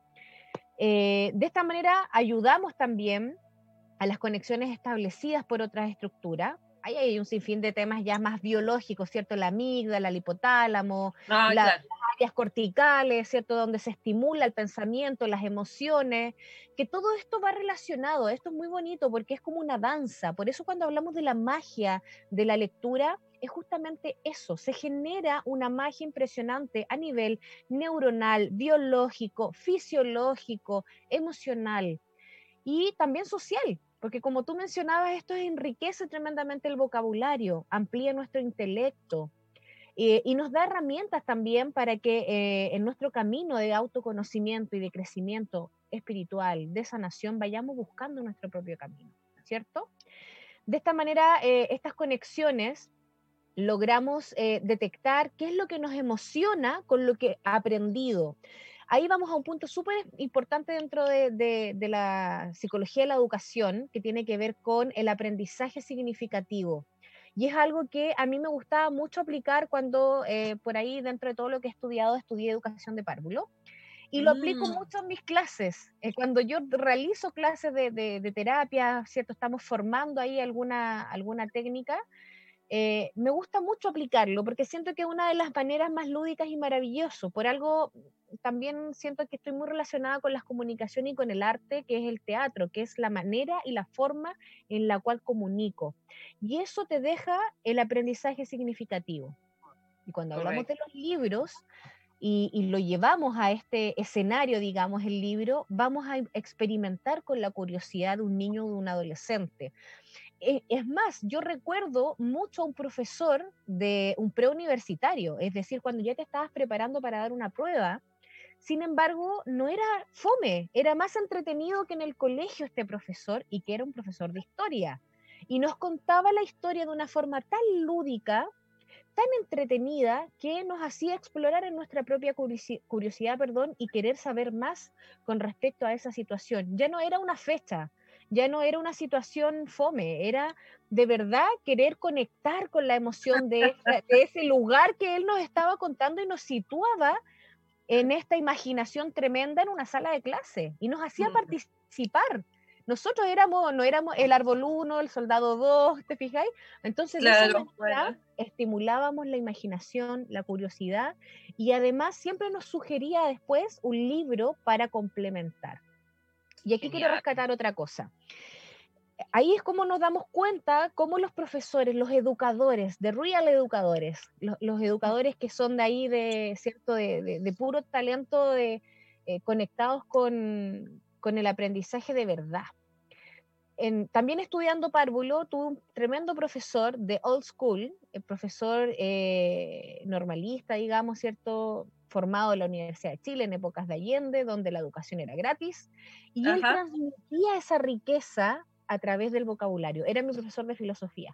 Eh, de esta manera ayudamos también a las conexiones establecidas por otras estructuras. Ahí hay un sinfín de temas ya más biológicos, ¿cierto? La amígdala, el hipotálamo, ah, la, corticales, ¿cierto? Donde se estimula el pensamiento, las emociones, que todo esto va relacionado. Esto es muy bonito porque es como una danza. Por eso cuando hablamos de la magia de la lectura, es justamente eso, se genera una magia impresionante a nivel neuronal, biológico, fisiológico, emocional y también social, porque como tú mencionabas, esto enriquece tremendamente el vocabulario, amplía nuestro intelecto, eh, y nos da herramientas también para que eh, en nuestro camino de autoconocimiento y de crecimiento espiritual, de sanación, vayamos buscando nuestro propio camino, ¿cierto? De esta manera, eh, estas conexiones logramos detectar qué es lo que nos emociona con lo que ha aprendido. Ahí vamos a un punto súper importante dentro de, de la psicología de la educación, que tiene que ver con el aprendizaje significativo. Y es algo que a mí me gustaba mucho aplicar cuando eh, por ahí, dentro de todo lo que he estudiado, estudié educación de párvulo. Y lo aplico mm. mucho en mis clases. Eh, cuando yo realizo clases de, de, terapia, ¿cierto? Estamos formando ahí alguna, alguna técnica. Eh, me gusta mucho aplicarlo porque siento que es una de las maneras más lúdicas y maravilloso. Por algo también siento que estoy muy relacionada con las comunicaciones y con el arte, que es el teatro, que es la manera y la forma en la cual comunico. Y eso te deja el aprendizaje significativo. Y cuando hablamos de los libros y, lo llevamos a este escenario, digamos, el libro, vamos a experimentar con la curiosidad de un niño o de un adolescente. E, es más, yo recuerdo mucho a un profesor de un preuniversitario, es decir, cuando ya te estabas preparando para dar una prueba, sin embargo, no era fome, era más entretenido que en el colegio este profesor y que era un profesor de historia. Y nos contaba la historia de una forma tan lúdica, tan entretenida, que nos hacía explorar en nuestra propia curiosidad perdón, y querer saber más con respecto a esa situación. Ya no era una fecha, ya no era una situación fome, era de verdad querer conectar con la emoción de, de ese lugar que él nos estaba contando y nos situaba en esta imaginación tremenda en una sala de clase y nos hacía participar. Nosotros éramos, no éramos el árbol 1, el soldado 2, ¿te fijáis? Entonces, estimulábamos la imaginación, la curiosidad y además siempre nos sugería después un libro para complementar. Y aquí quiero rescatar otra cosa ahí es como nos damos cuenta cómo los profesores, los educadores, de real educadores, los, educadores que son de ahí de cierto de, puro talento de, eh, conectados con, el aprendizaje de verdad. también estudiando párvulo, tuve un tremendo profesor de old school, el profesor eh, normalista, digamos, ¿cierto? Formado en la Universidad de Chile en épocas de Allende, donde la educación era gratis, y él transmitía esa riqueza a través del vocabulario. Era mi profesor de filosofía.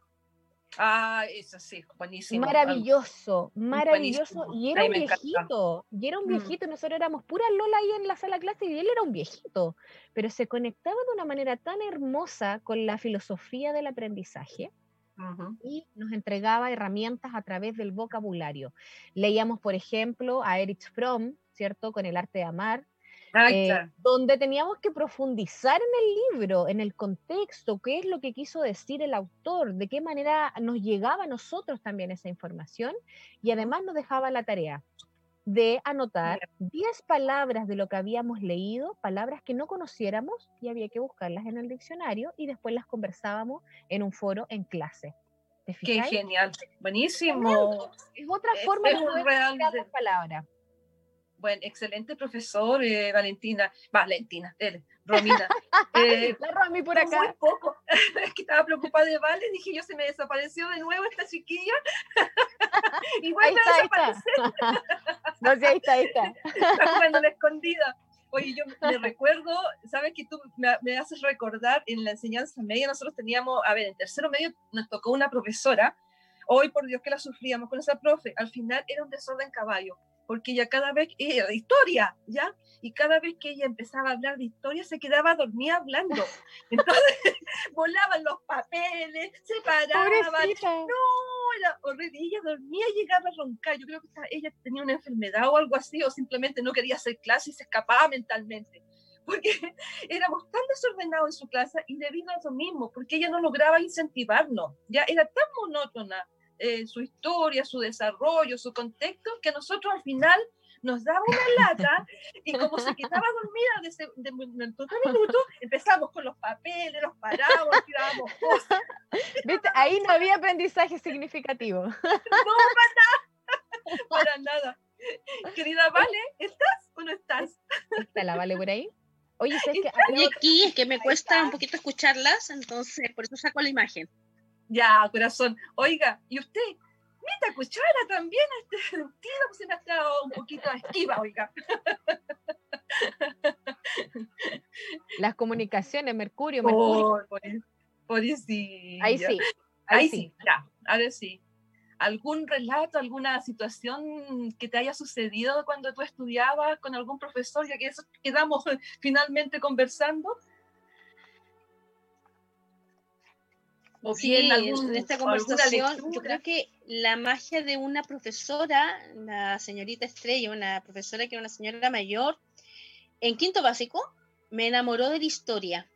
Ah, eso sí, buenísimo. Maravilloso, maravilloso. Y era un viejito, y era un mm. viejito. Nosotros éramos pura Lola ahí en la sala clase y él era un viejito. Pero se conectaba de una manera tan hermosa con la filosofía del aprendizaje y nos entregaba herramientas a través del vocabulario. Leíamos, por ejemplo, a Erich Fromm, ¿cierto? Con el arte de amar, eh, donde teníamos que profundizar en el libro, en el contexto, qué es lo que quiso decir el autor, de qué manera nos llegaba a nosotros también esa información y además nos dejaba la tarea de anotar 10 palabras de lo que habíamos leído, palabras que no conociéramos y había que buscarlas en el diccionario y después las conversábamos en un foro en clase. Qué genial, buenísimo. Es otra forma de poder las palabras buen, excelente profesor, eh, Valentina, Valentina, él, Romina. Eh, la Romy por acá. Muy poco, es que estaba preocupada de Vale, dije yo, se me desapareció de nuevo esta chiquilla. y vuelve a desaparecer. no sé, ahí está, ahí está. Está jugando la escondida. Oye, yo me recuerdo, sabes que tú me, me, haces recordar en la enseñanza media, nosotros teníamos, a ver, en tercero medio nos tocó una profesora, hoy por Dios que la sufríamos con esa profe, al final era un desorden caballo porque ella cada vez, era de historia, ¿ya? Y cada vez que ella empezaba a hablar de historia, se quedaba dormida hablando. Entonces, volaban los papeles, se paraban. No, era horrible. ella dormía y llegaba a roncar. Yo creo que ella tenía una enfermedad o algo así, o simplemente no quería hacer clase y se escapaba mentalmente. Porque éramos tan desordenados en su clase y debido a eso mismo, porque ella no lograba incentivarnos. Ya era tan monótona eh, su historia, su desarrollo, su contexto, que nosotros al final nos daba una lata y como se quedaba dormida de, ese, de minuto a minuto, empezamos con los papeles, los parábamos, tirábamos cosas. ¿Viste? Ahí no había aprendizaje significativo. No, para nada. Para nada. Querida Vale, ¿estás o no estás? ¿Está la Vale por ahí? Oye, ¿sabes que aquí es que me cuesta un poquito escucharlas, entonces por eso saco la imagen. Ya, corazón. Oiga, ¿y usted? Mita cuchara también este sentido, pues se me ha estado un poquito esquiva, oiga. Las comunicaciones, Mercurio, Mercurio. Por, por, sí. Ahí sí. Ahí, sí. ya, ahora sí. ¿Algún relato, alguna situación que te haya sucedido cuando tú estudiabas con algún profesor, ya que eso quedamos finalmente conversando? Sí, en, esta conversación, yo creo que la magia de una profesora, la señorita Estrella, una profesora que era una señora mayor, en quinto básico me enamoró de la historia.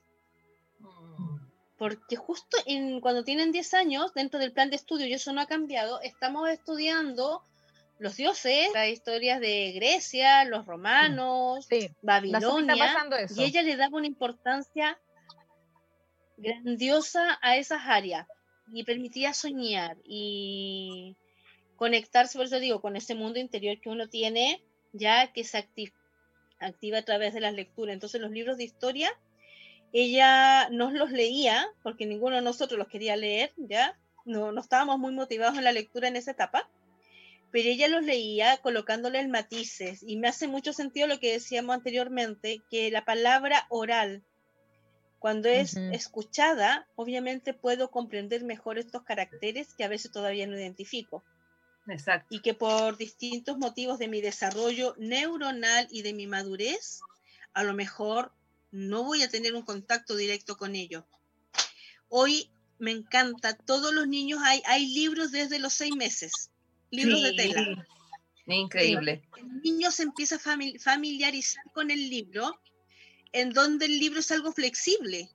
Mm. Porque justo en, cuando tienen 10 años, dentro del plan de estudio, y eso no ha cambiado, estamos estudiando los dioses, las historias de Grecia, los romanos, Babilonia, y ella le daba una importancia grandiosa a esas áreas y permitía soñar y conectarse, por eso digo, con ese mundo interior que uno tiene ya que se activa, a través de las lecturas. Entonces los libros de historia, ella nos los leía, porque ninguno de nosotros los quería leer, ya, no, no estábamos muy motivados en la lectura en esa etapa, pero ella los leía colocándole matices y me hace mucho sentido lo que decíamos anteriormente, que la palabra oral, cuando es escuchada, obviamente puedo comprender mejor estos caracteres que a veces todavía no identifico. Exacto. Y que por distintos motivos de mi desarrollo neuronal y de mi madurez, a lo mejor no voy a tener un contacto directo con ellos. Hoy me encanta, todos los niños hay, hay libros desde los seis meses libros de tela. Increíble. El niño se empieza a familiarizar con el libro, en donde el libro es algo flexible,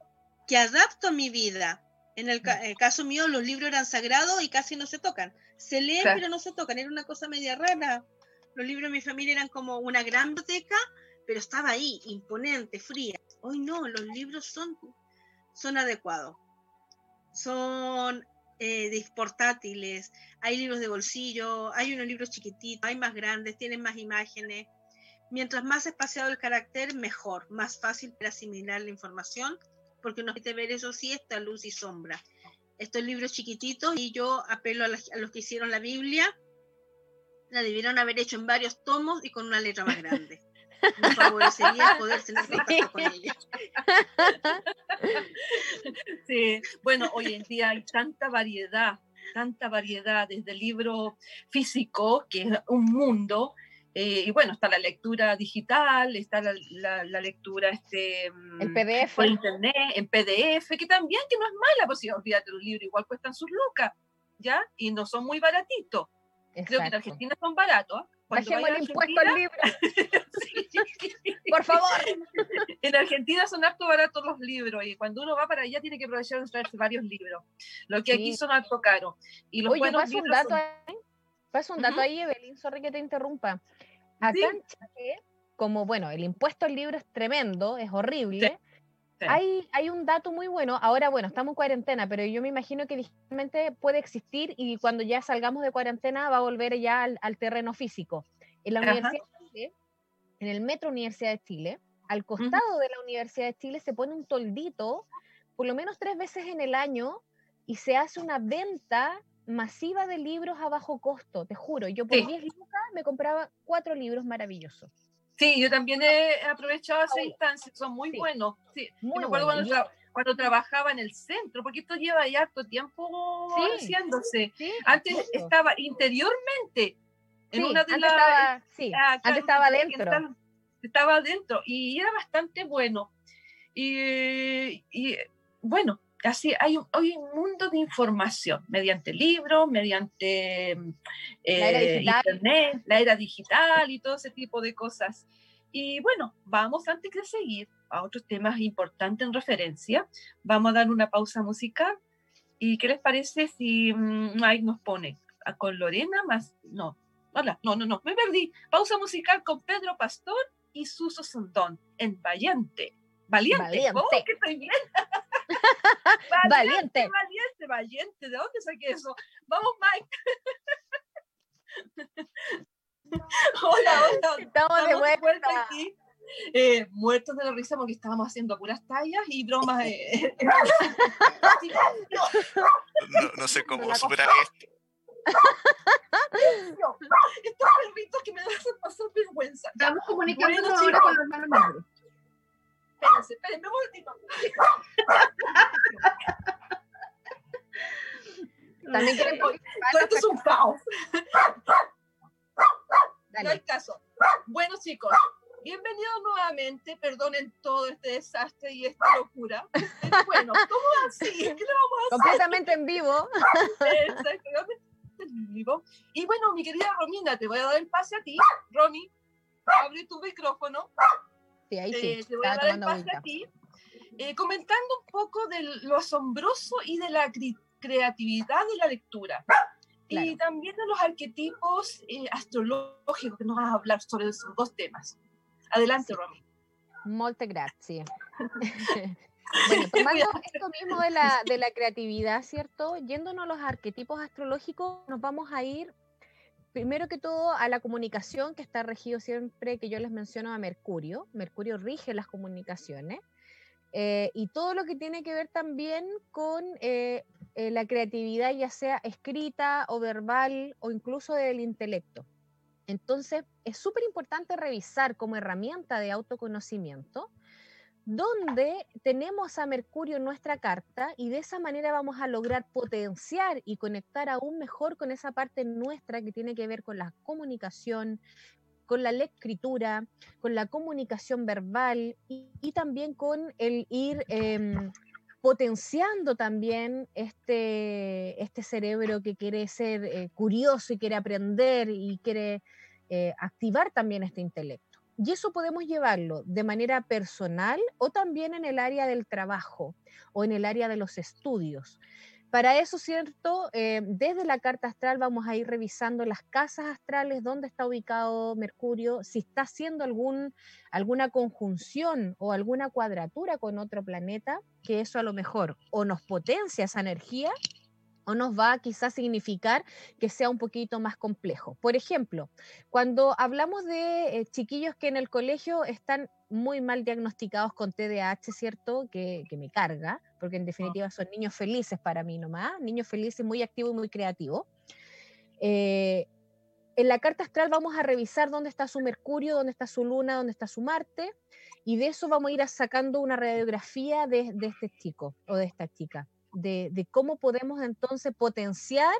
que adapto a mi vida. En el, caso mío, los libros eran sagrados y casi no se tocan. Se leen, pero no se tocan. Era una cosa media rara. Los libros de mi familia eran como una gran biblioteca, pero estaba ahí, imponente, fría. Hoy no, los libros son, son adecuados. Son eh, portátiles, hay libros de bolsillo, hay unos libros chiquititos, hay más grandes, tienen más imágenes. Mientras más espaciado el carácter, mejor, más fácil para asimilar la información, porque nos permite ver eso sí, esta luz y sombra. Estos libros chiquititos, y yo apelo a, a los que hicieron la Biblia, la debieron haber hecho en varios tomos y con una letra más grande me favorecería poder tener contacto con ella. Sí, bueno, hoy en día hay tanta variedad, tanta variedad, desde el libro físico, que es un mundo, eh, y bueno, está la lectura digital, está la, la, lectura este, el PDF. por internet, en PDF, que también que no es mala, pues si olvídate, los libros igual cuestan sus lucas, ¿ya? Y no son muy baratitos. Creo que en Argentina son baratos, Bajemos el impuesto al libro. Por favor. En Argentina son harto baratos los libros y cuando uno va para allá tiene que aprovechar de traerse varios libros. Lo que aquí son harto caros. Y los Oye, buenos un dato ahí. Pasa un dato ahí, Evelyn, sorry que te interrumpa. Acá en Chile, como bueno, el impuesto al libro es tremendo, es horrible. Hay, hay un dato muy bueno, ahora bueno, estamos en cuarentena, pero yo me imagino que digitalmente puede existir y cuando ya salgamos de cuarentena va a volver ya al, terreno físico. En la Universidad de Chile, en el Metro Universidad de Chile, al costado de la Universidad de Chile se pone un toldito por lo menos tres veces en el año y se hace una venta masiva de libros a bajo costo, te juro. Yo por 10 lucas me compraba cuatro libros maravillosos. Sí, yo también he aprovechado esa instancia, son muy buenos. Sí, muy me acuerdo cuando, trabajaba en el centro, porque esto lleva ya harto tiempo haciéndose. Antes estaba interiormente en una de las. Estaba, sí, antes estaba adentro. Estaba, adentro y era bastante bueno. Y, y bueno, Así hay un, hay un mundo de información mediante libros, mediante eh, internet, la era digital y todo ese tipo de cosas. Y bueno, vamos antes de seguir a otros temas importantes en referencia, vamos a dar una pausa musical. ¿Y qué les parece si mm, Mike nos pone con Lorena más? No, hola, no, no, no, me perdí. Pausa musical con Pedro Pastor y Suso Sondón en Valiente. Valiente. Valiente. Oh, que estoy bien. valiente, valiente. Valiente, ¿De dónde saqué eso? Vamos, Mike. hola, hola. Estamos, de vuelta. aquí. Eh, muertos de la risa porque estábamos haciendo puras tallas y bromas. Eh, no, no, sé cómo superar esto. Estos perritos que me hacen pasar vergüenza. Estamos comunicándonos ahora con los hermanos espérense, espérense momentito. También quieren Esto es un caos. No hay caso. Bueno, chicos, bienvenidos nuevamente. Perdonen todo este desastre y esta locura. Bueno, ¿cómo así? ¿Qué le vamos a hacer? Completamente en vivo. Exactamente en vivo. Y bueno, mi querida Romina, te voy a dar el pase a ti. Romy, abre tu micrófono. Sí, ahí sí. Eh, te voy a dar el pase aquí. Eh, comentando un poco de lo asombroso y de la creatividad de la lectura. Y también de los arquetipos eh, astrológicos, que nos vas a hablar sobre esos dos temas. Adelante, Romy. Molte grazie. bueno, tomando esto mismo de la, de la creatividad, ¿cierto? Yéndonos a los arquetipos astrológicos, nos vamos a ir primero que todo a la comunicación, que está regido siempre, que yo les menciono a Mercurio. Mercurio rige las comunicaciones. Eh, y todo lo que tiene que ver también con eh, eh, la creatividad, ya sea escrita o verbal o incluso del intelecto. Entonces, es súper importante revisar como herramienta de autoconocimiento donde tenemos a Mercurio en nuestra carta y de esa manera vamos a lograr potenciar y conectar aún mejor con esa parte nuestra que tiene que ver con la comunicación, con la escritura, con la comunicación verbal y, también con el ir em, potenciando también este, este cerebro que quiere ser eh, curioso y quiere aprender y quiere eh, activar también este intelecto. Y eso podemos llevarlo de manera personal o también en el área del trabajo o en el área de los estudios. Para eso, ¿cierto? Eh, desde la carta astral vamos a ir revisando las casas astrales, dónde está ubicado Mercurio, si está haciendo algún, alguna conjunción o alguna cuadratura con otro planeta, que eso a lo mejor o nos potencia esa energía o nos va a quizás significar que sea un poquito más complejo. Por ejemplo, cuando hablamos de eh, chiquillos que en el colegio están muy mal diagnosticados con TDAH, ¿cierto? Que, me carga, porque en definitiva son niños felices para mí nomás, niños felices, muy activos y muy creativos. Eh, en la carta astral vamos a revisar dónde está su Mercurio, dónde está su Luna, dónde está su Marte, y de eso vamos a ir sacando una radiografía de este chico o de esta chica de, cómo podemos entonces potenciar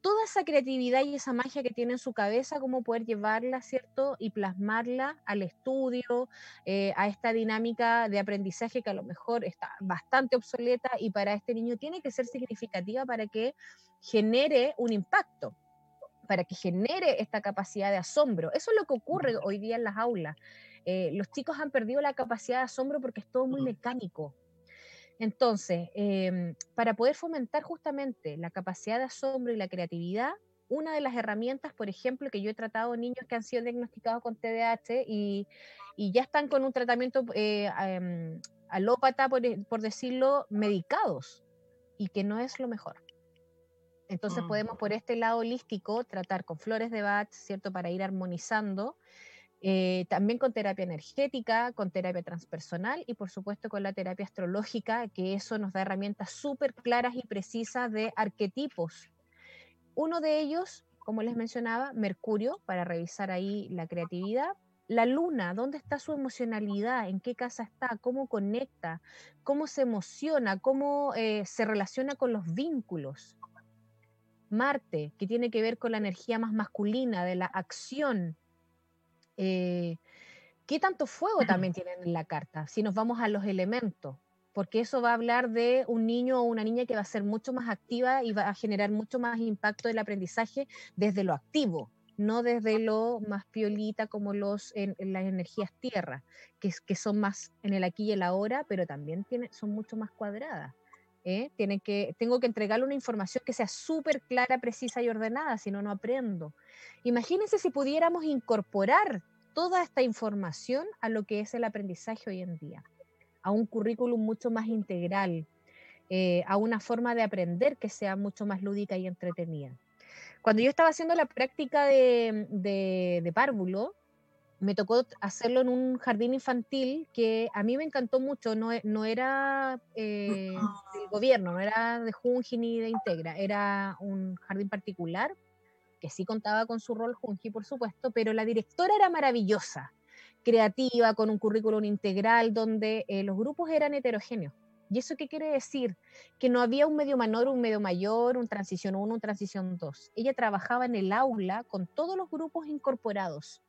toda esa creatividad y esa magia que tiene en su cabeza, cómo poder llevarla, ¿cierto? Y plasmarla al estudio, eh, a esta dinámica de aprendizaje que a lo mejor está bastante obsoleta y para este niño tiene que ser significativa para que genere un impacto para que genere esta capacidad de asombro. Eso es lo que ocurre hoy día en las aulas. Eh, los chicos han perdido la capacidad de asombro porque es todo muy mecánico. Entonces, em, para poder fomentar justamente la capacidad de asombro y la creatividad, una de las herramientas, por ejemplo, que yo he tratado niños que han sido diagnosticados con TDAH y, ya están con un tratamiento eh, em, alópata, e, por, decirlo, medicados, y que no es lo mejor. Entonces mm. podemos por este lado holístico tratar con flores de Bach, ¿cierto? Para ir armonizando eh, también con terapia energética, con terapia transpersonal y por supuesto con la terapia astrológica, que eso nos da herramientas súper claras y precisas de arquetipos. Uno de ellos, como les mencionaba, Mercurio, para revisar ahí la creatividad. La luna, ¿dónde está su emocionalidad? ¿En qué casa está? ¿Cómo conecta? ¿Cómo se emociona? ¿Cómo eh, se relaciona con los vínculos? Marte, que tiene que ver con la energía más masculina, de la acción, eh, ¿Qué tanto fuego también tienen en la carta? Si nos vamos a los elementos, porque eso va a hablar de un niño o una niña que va a ser mucho más activa y va a generar mucho más impacto del aprendizaje desde lo activo, no desde lo más piolita como los en, las energías tierra, que, que, son más en el aquí y el ahora, pero también tiene, son mucho más cuadradas. ¿Eh? que, tengo que entregarle una información que sea súper clara, precisa y ordenada, si no, no aprendo. Imagínense si pudiéramos incorporar toda esta información a lo que es el aprendizaje hoy en día, a un currículum mucho más integral, eh, a una forma de aprender que sea mucho más lúdica y entretenida. Cuando yo estaba haciendo la práctica de, de párvulo, me tocó hacerlo en un jardín infantil que a mí me encantó mucho, no, e, no era eh, del gobierno, no era de Junji ni de Integra, era un jardín particular que sí contaba con su rol Junji, por supuesto, pero la directora era maravillosa, creativa, con un currículum integral donde eh, los grupos eran heterogéneos. ¿Y eso qué quiere decir? Que no había un medio menor, un medio mayor, un transición 1, un transición 2. Ella trabajaba en el aula con todos los grupos incorporados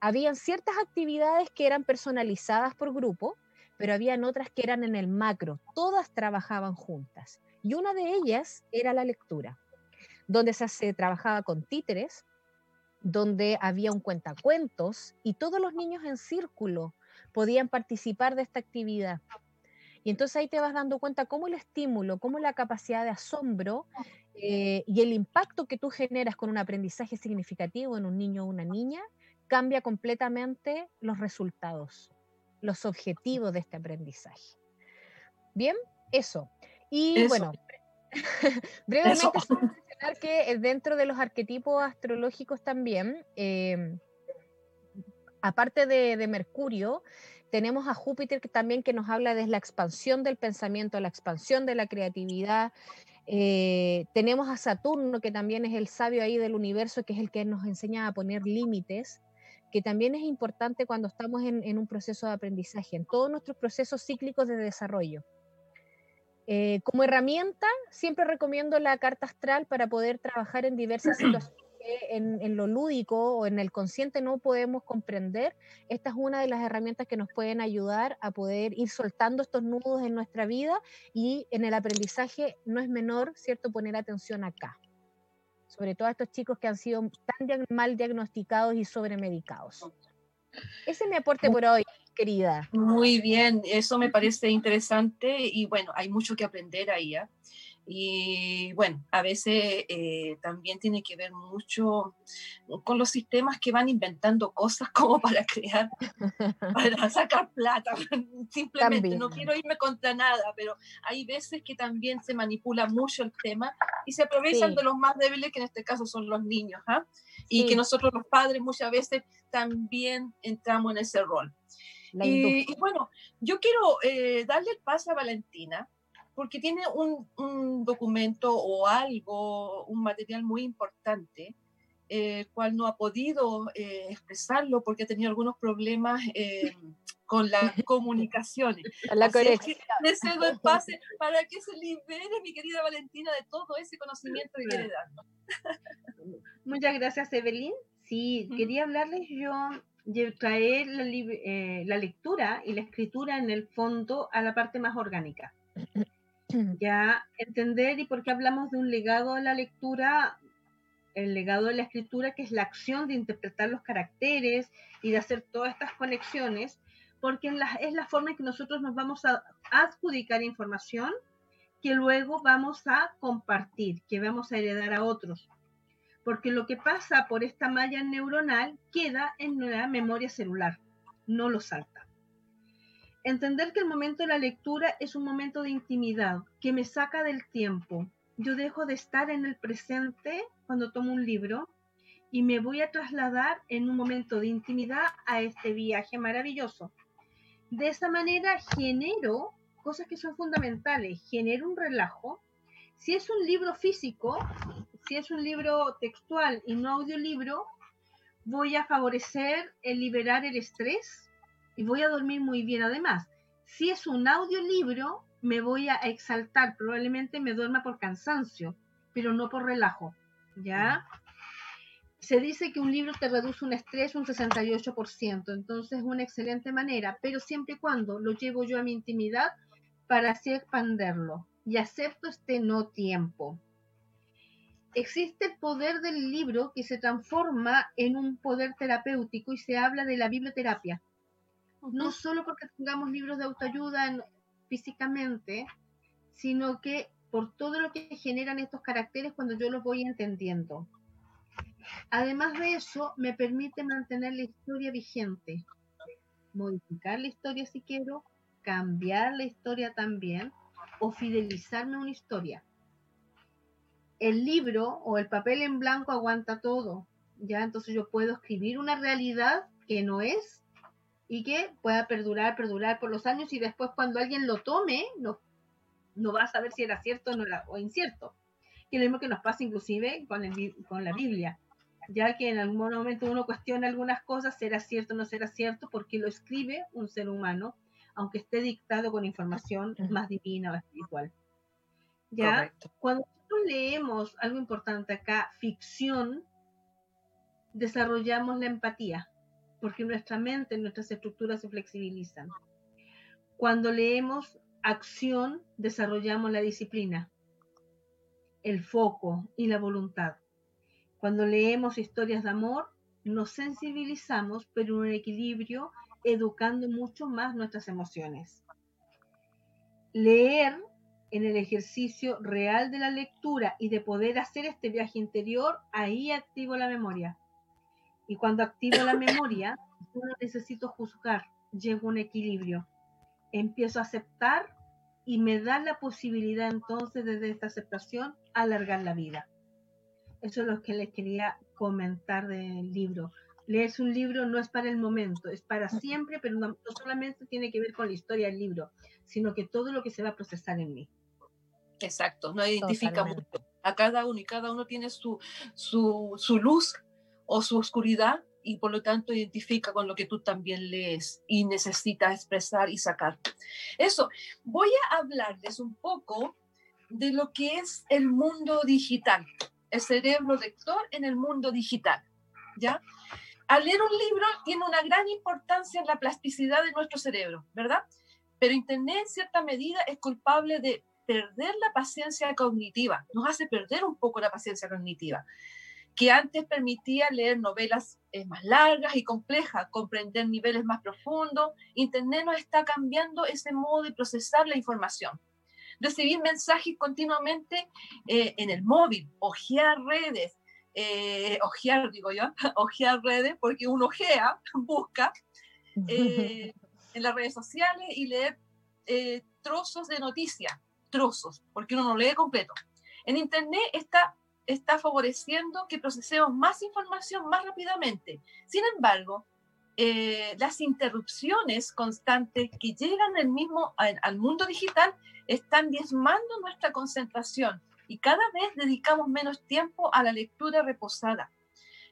habían ciertas actividades que eran personalizadas por grupo, pero habían otras que eran en el macro. Todas trabajaban juntas. Y una de ellas era la lectura, donde se, trabajaba con títeres, donde había un cuentacuentos y todos los niños en círculo podían participar de esta actividad. Y entonces ahí te vas dando cuenta cómo el estímulo, cómo la capacidad de asombro eh, y el impacto que tú generas con un aprendizaje significativo en un niño o una niña cambia completamente los resultados, los objetivos de este aprendizaje. Bien, eso. Y bueno, brevemente mencionar que eh, dentro de los arquetipos astrológicos también, em, aparte de, Mercurio, tenemos a Júpiter que también que nos habla de la expansión del pensamiento, la expansión de la creatividad. Eh, tenemos a Saturno, que también es el sabio ahí del universo, que es el que nos enseña a poner límites, que también es importante cuando estamos en un proceso de aprendizaje, en todos nuestros procesos cíclicos de desarrollo. Eh, como herramienta, siempre recomiendo la carta astral para poder trabajar en diversas situaciones que en, lo lúdico o en el consciente no podemos comprender. Esta es una de las herramientas que nos pueden ayudar a poder ir soltando estos nudos en nuestra vida y en el aprendizaje no es menor, ¿cierto?, poner atención acá. Sobre todo a estos chicos que han sido tan mal diagnosticados y sobremedicados. Ese es mi aporte por hoy querida. Muy bien, eso me parece interesante y bueno, hay mucho que aprender ahí. ¿ah? Y bueno, a veces eh, también tiene que ver mucho con los sistemas que van inventando cosas como para crear, para sacar plata. Simplemente no quiero irme contra nada, pero hay veces que también se manipula mucho el tema y se aprovechan de los más débiles, que en este caso son los niños. ¿ah? Y que nosotros los padres muchas veces también entramos en ese rol. Y, bueno, yo quiero eh, darle el paso a Valentina porque tiene un, un, documento o algo, un material muy importante, eh, cual no ha podido eh, expresarlo porque ha tenido algunos problemas eh, con las comunicaciones. La conexión. Le cedo el pase para que se libere mi querida Valentina de todo ese conocimiento que quiere darnos. Muchas gracias, Evelyn. Sí, quería hablarles yo traer la, eh, la, lectura y la escritura en el fondo a la parte más orgánica. Ya entender y por qué hablamos de un legado de la lectura, el legado de la escritura, que es la acción de interpretar los caracteres y de hacer todas estas conexiones, porque es la, es la forma en que nosotros nos vamos a adjudicar información que luego vamos a compartir, que vamos a heredar a otros porque lo que pasa por esta malla neuronal queda en la memoria celular, no lo salta. Entender que el momento de la lectura es un momento de intimidad que me saca del tiempo. Yo dejo de estar en el presente cuando tomo un libro y me voy a trasladar en un momento de intimidad a este viaje maravilloso. De esa manera genero cosas que son fundamentales, genero un relajo. Si es un libro físico, si es un libro textual y no audiolibro, voy a favorecer el liberar el estrés y voy a dormir muy bien además. Si es un audiolibro, me voy a exaltar, probablemente me duerma por cansancio, pero no por relajo, ¿ya? Se dice que un libro te reduce un estrés un 68%, entonces es una excelente manera, pero siempre y cuando lo llevo yo a mi intimidad para así expanderlo y acepto este no tiempo existe el poder del libro que se transforma en un poder terapéutico y se habla de la biblioterapia. No solo porque tengamos libros de autoayuda físicamente, sino que por todo lo que generan estos caracteres cuando yo los voy entendiendo. Además de eso, me permite mantener la historia vigente, modificar la historia si quiero, cambiar la historia también o fidelizarme a una historia el libro o el papel en blanco aguanta todo, ¿ya? Entonces yo puedo escribir una realidad que no es y que pueda perdurar, perdurar por los años y después cuando alguien lo tome, no, no va a saber si era cierto o, no o incierto. Y lo mismo que nos pasa inclusive con, con la Biblia, ya que en algún momento uno cuestiona algunas cosas, será cierto o no será cierto, porque lo escribe un ser humano, aunque esté dictado con información más divina o espiritual. ¿Ya? Cuando leemos algo importante acá, ficción, desarrollamos la empatía, porque nuestra mente, nuestras estructuras se flexibilizan. Cuando leemos acción, desarrollamos la disciplina, el foco y la voluntad. Cuando leemos historias de amor, nos sensibilizamos, pero en un equilibrio educando mucho más nuestras emociones. Leer en el ejercicio real de la lectura y de poder hacer este viaje interior, ahí activo la memoria. Y cuando activo la memoria, no necesito juzgar, llevo un equilibrio. Empiezo a aceptar y me da la posibilidad entonces desde esta aceptación alargar la vida. Eso es lo que les quería comentar del libro. Leerse un libro no es para el momento, es para siempre, pero no, solamente tiene que ver con la historia del libro, sino que todo lo que se va a procesar en mí. Exacto, no identifica mucho a cada uno y cada uno tiene su, su, su luz o su oscuridad y por lo tanto identifica con lo que tú también lees y necesitas expresar y sacar. Eso, voy a hablarles un poco de lo que es el mundo digital, el cerebro lector en el mundo digital, ¿ya? Al leer un libro tiene una gran importancia en la plasticidad de nuestro cerebro, ¿verdad? Pero Internet en cierta medida es culpable de perder la paciencia cognitiva, nos hace perder un poco la paciencia cognitiva que antes permitía leer novelas eh, más largas y complejas, comprender niveles más profundos. Internet nos está cambiando ese modo de procesar la información. Recibir mensajes continuamente eh, en el móvil, ojear redes, eh, ojear, digo yo, ojear redes, porque uno ojea, busca en las redes sociales y leer trozos de noticias, trozos, porque uno no lee completo. En Internet está está favoreciendo que procesemos más información más rápidamente. Sin embargo, eh, las interrupciones constantes que llegan del mismo, al, mundo digital están diezmando nuestra concentración y cada vez dedicamos menos tiempo a la lectura reposada,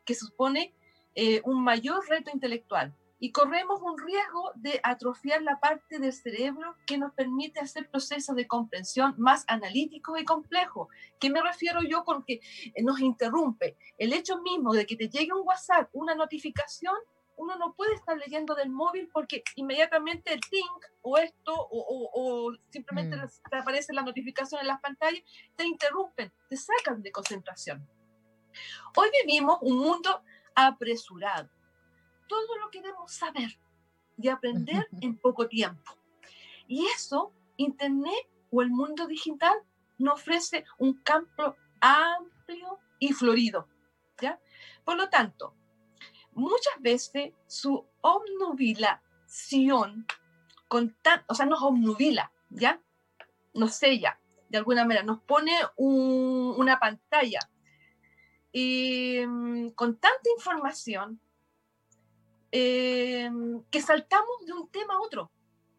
que supone eh, un mayor reto intelectual y corremos un riesgo de atrofiar la parte del cerebro que nos permite hacer procesos de comprensión más analíticos y complejos. ¿Qué me refiero yo con que nos interrumpe? El hecho mismo de que te llegue un WhatsApp, una notificación, uno no puede estar leyendo del móvil porque inmediatamente el ping o esto o, simplemente mm. te aparece la notificación en las pantallas, te interrumpen, te sacan de concentración. Hoy vivimos un mundo apresurado todo lo que debemos saber y aprender en poco tiempo. Y eso, Internet o el mundo digital nos ofrece un campo amplio y florido. ¿ya? Por lo tanto, muchas veces su obnubilación, con o sea, nos obnubila, ¿ya? Nos sella, de alguna manera, nos pone una pantalla y, mm, con tanta información Em, que saltamos de un tema a otro,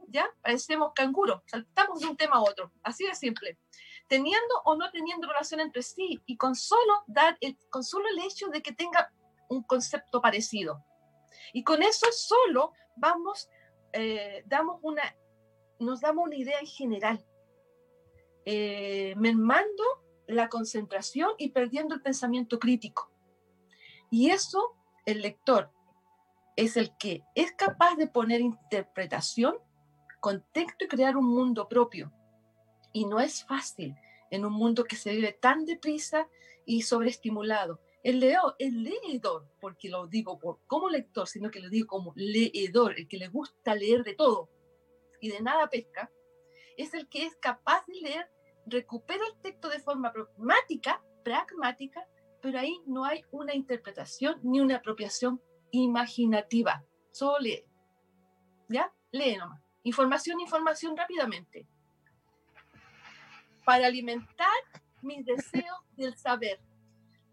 ¿ya? Parecemos canguros, saltamos de un tema a otro, así de simple, teniendo o no teniendo relación entre sí y con solo, dar el, con solo el hecho de que tenga un concepto parecido. Y con eso solo vamos, eh, damos una, nos damos una idea en general, eh, mermando la concentración y perdiendo el pensamiento crítico. Y eso el lector es el que es capaz de poner interpretación, contexto y crear un mundo propio. Y no es fácil en un mundo que se vive tan deprisa y sobreestimulado. El, leo, el leedor, porque lo digo por, como lector, sino que lo digo como leedor, el que le gusta leer de todo y de nada pesca, es el que es capaz de leer, recupera el texto de forma pragmática, pragmática, pero ahí no hay una interpretación ni una apropiación imaginativa. Solo lee. ¿Ya? Lee nomás. Información, información rápidamente. Para alimentar mis deseos del saber.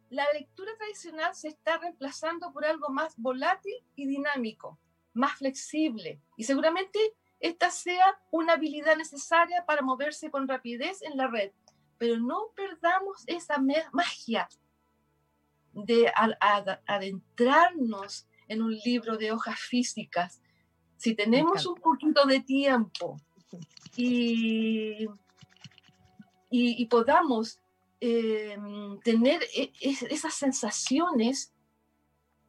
La lectura tradicional se está reemplazando por algo más volátil y dinámico, más flexible. Y seguramente esta sea una habilidad necesaria para moverse con rapidez en la red. Pero no perdamos esa magia de adentrarnos en un libro de hojas físicas, si tenemos un poquito de tiempo y, y, podamos em, tener e, esas sensaciones,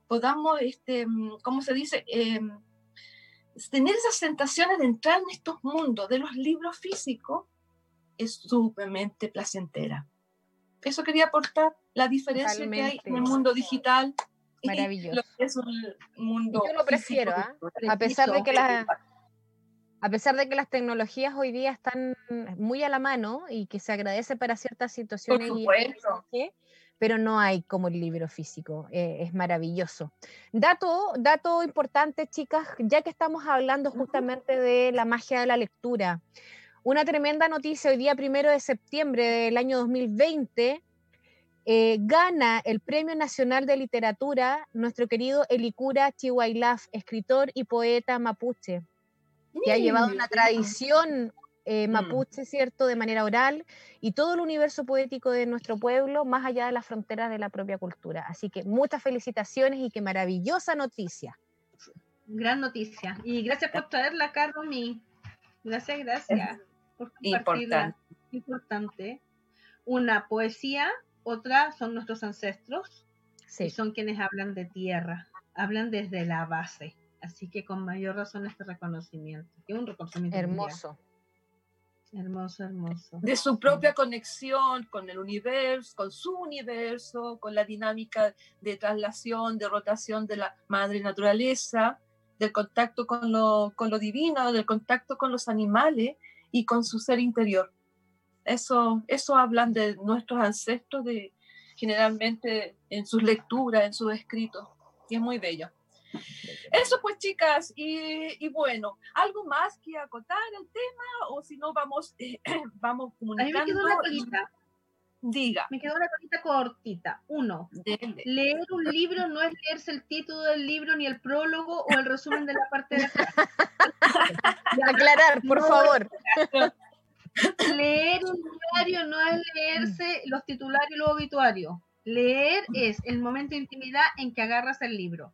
podamos, este, ¿cómo se dice? Em, tener esas sensaciones de entrar en estos mundos de los libros físicos es sumamente placentera. Eso quería aportar, la diferencia que hay en el mundo digital Maravilloso. es un mundo. Yo lo prefiero, ¿ah? a pesar de que las a pesar de que las tecnologías hoy día están muy a la mano y que se agradece para ciertas situaciones, pero no hay como el libro físico, eh, es maravilloso. Dato, dato importante, chicas, ya que estamos hablando justamente de la magia de la lectura. Una tremenda noticia hoy día, primero de septiembre del año 2020, eh, gana el Premio Nacional de Literatura nuestro querido Elicura Chihuailaf, escritor y poeta mapuche que ha llevado una tradición eh, mm. mapuche, ¿cierto?, de manera oral, y todo el universo poético de nuestro pueblo, más allá de las fronteras de la propia cultura. Así que muchas felicitaciones y qué maravillosa noticia. Gran noticia. Y gracias por traerla, Carmen. Gracias, gracias. Por Importante. Importante. Una poesía, otra son nuestros ancestros, sí. y son quienes hablan de tierra, hablan desde la base. Así que con mayor razón este reconocimiento, que un reconocimiento hermoso. Hermoso, hermoso. De su propia conexión con el universo, con su universo, con la dinámica de traslación, de rotación de la madre naturaleza, del contacto con lo, con lo divino, del contacto con los animales y con su ser interior. Eso, eso hablan de nuestros ancestros de, generalmente en sus lecturas, en sus escritos, y es muy bello. Eso pues chicas, y, bueno, ¿algo más que acotar el tema o si no vamos, eh, vamos comunicando? A mí me quedó una colita. Diga. Me quedó una colita cortita. Uno, leer un libro no es leerse el título del libro, ni el prólogo o el resumen de la parte de. Aclarar, por favor. Leer un diario no es leerse los titulares y los obituarios. Leer es el momento de intimidad en que agarras el libro.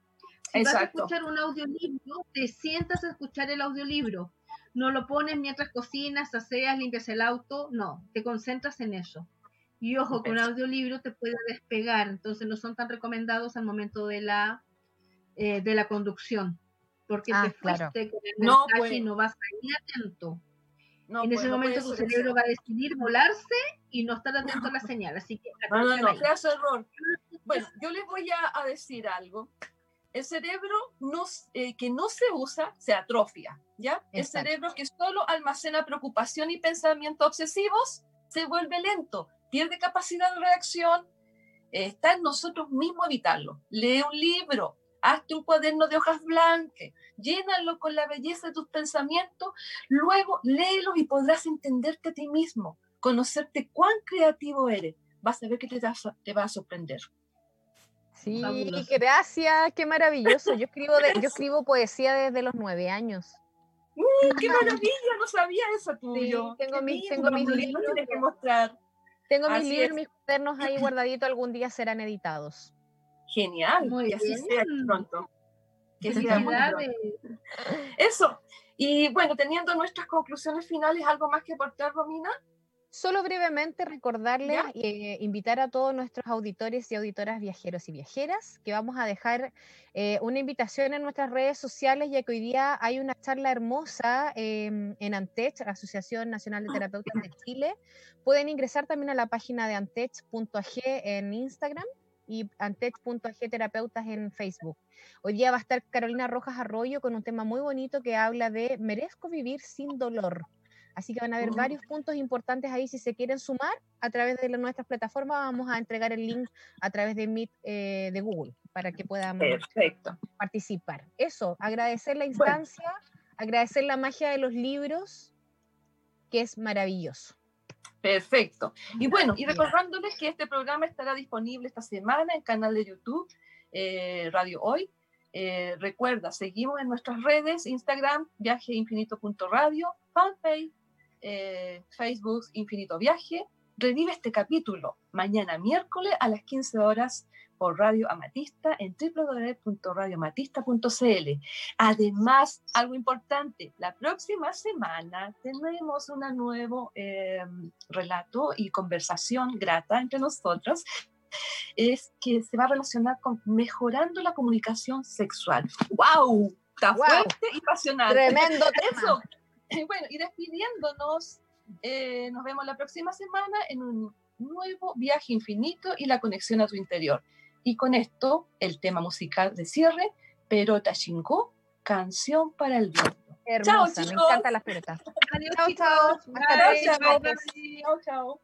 Si vas a escuchar un audiolibro, te sientas a escuchar el audiolibro. No lo pones mientras cocinas, aseas, limpias el auto. No, te concentras en eso. Y ojo, que un audiolibro te puede despegar, entonces no son tan recomendados al momento de la, eh, de la conducción, porque ah, te fuiste con el mensaje y no vas a ir atento. En ese momento tu cerebro va a decidir volarse y no estar atento a la señal. Así que no, no, no, error. Bueno, yo les voy a decir algo el cerebro no, eh, que no se usa se atrofia, ¿ya? El cerebro que solo almacena preocupación y pensamientos obsesivos se vuelve lento, pierde capacidad de reacción, está en nosotros mismos evitarlo. Lee un libro, hazte un cuaderno de hojas blancas, llénalo con la belleza de tus pensamientos, luego léelo y podrás entenderte a ti mismo, conocerte cuán creativo eres. Vas a ver que te, te va a sorprender. Sí, gracias, qué maravilloso. Yo escribo, yo escribo poesía desde los nueve años. ¡Uh, ¡Qué maravilla! No sabía eso tuyo. tengo, mis, tengo mis libros. Que mostrar. Tengo mis libros, mis cuadernos ahí guardaditos, algún día serán editados. Genial, Muy así sea pronto. Muy Eso. Y bueno, teniendo nuestras conclusiones finales, ¿algo más que aportar, Romina? Solo brevemente recordarles e eh, invitar a todos nuestros auditores y auditoras viajeros y viajeras que vamos a dejar eh, una invitación en nuestras redes sociales ya que hoy día hay una charla hermosa em, en Antech, Asociación Nacional de Terapeutas de Chile. Pueden ingresar también a la página de antech.ag en Instagram y antech.ag terapeutas en Facebook. Hoy día va a estar Carolina Rojas Arroyo con un tema muy bonito que habla de merezco vivir sin dolor. Así que van a haber varios puntos importantes ahí. Si se quieren sumar a través de nuestras plataformas, vamos a entregar el link a través de Meet eh, de Google para que puedan participar. Eso, agradecer la instancia, agradecer la magia de los libros, que es maravilloso. Perfecto. Y bueno, y recordándoles que este programa estará disponible esta semana en canal de YouTube, eh, Radio Hoy. Eh, recuerda, seguimos en nuestras redes, Instagram, viajeinfinito.radio, fanpage, eh, Facebook Infinito Viaje. Revive este capítulo mañana miércoles a las 15 horas por Radio Amatista en www.radioamatista.cl. Además, algo importante, la próxima semana tenemos un nuevo em, relato y conversación grata entre nosotros es que se va a relacionar con mejorando la comunicación sexual. ¡Wow! Está fuerte y pasional. Tremendo Eso. Bueno, y despidiéndonos, eh, nos vemos la próxima semana en un nuevo viaje infinito y la conexión a tu interior. Y con esto, el tema musical de cierre, pero Tachinko, canción para el viento. Hermosa, me encanta la pelota. Adiós, chao, chao. Chao, chao.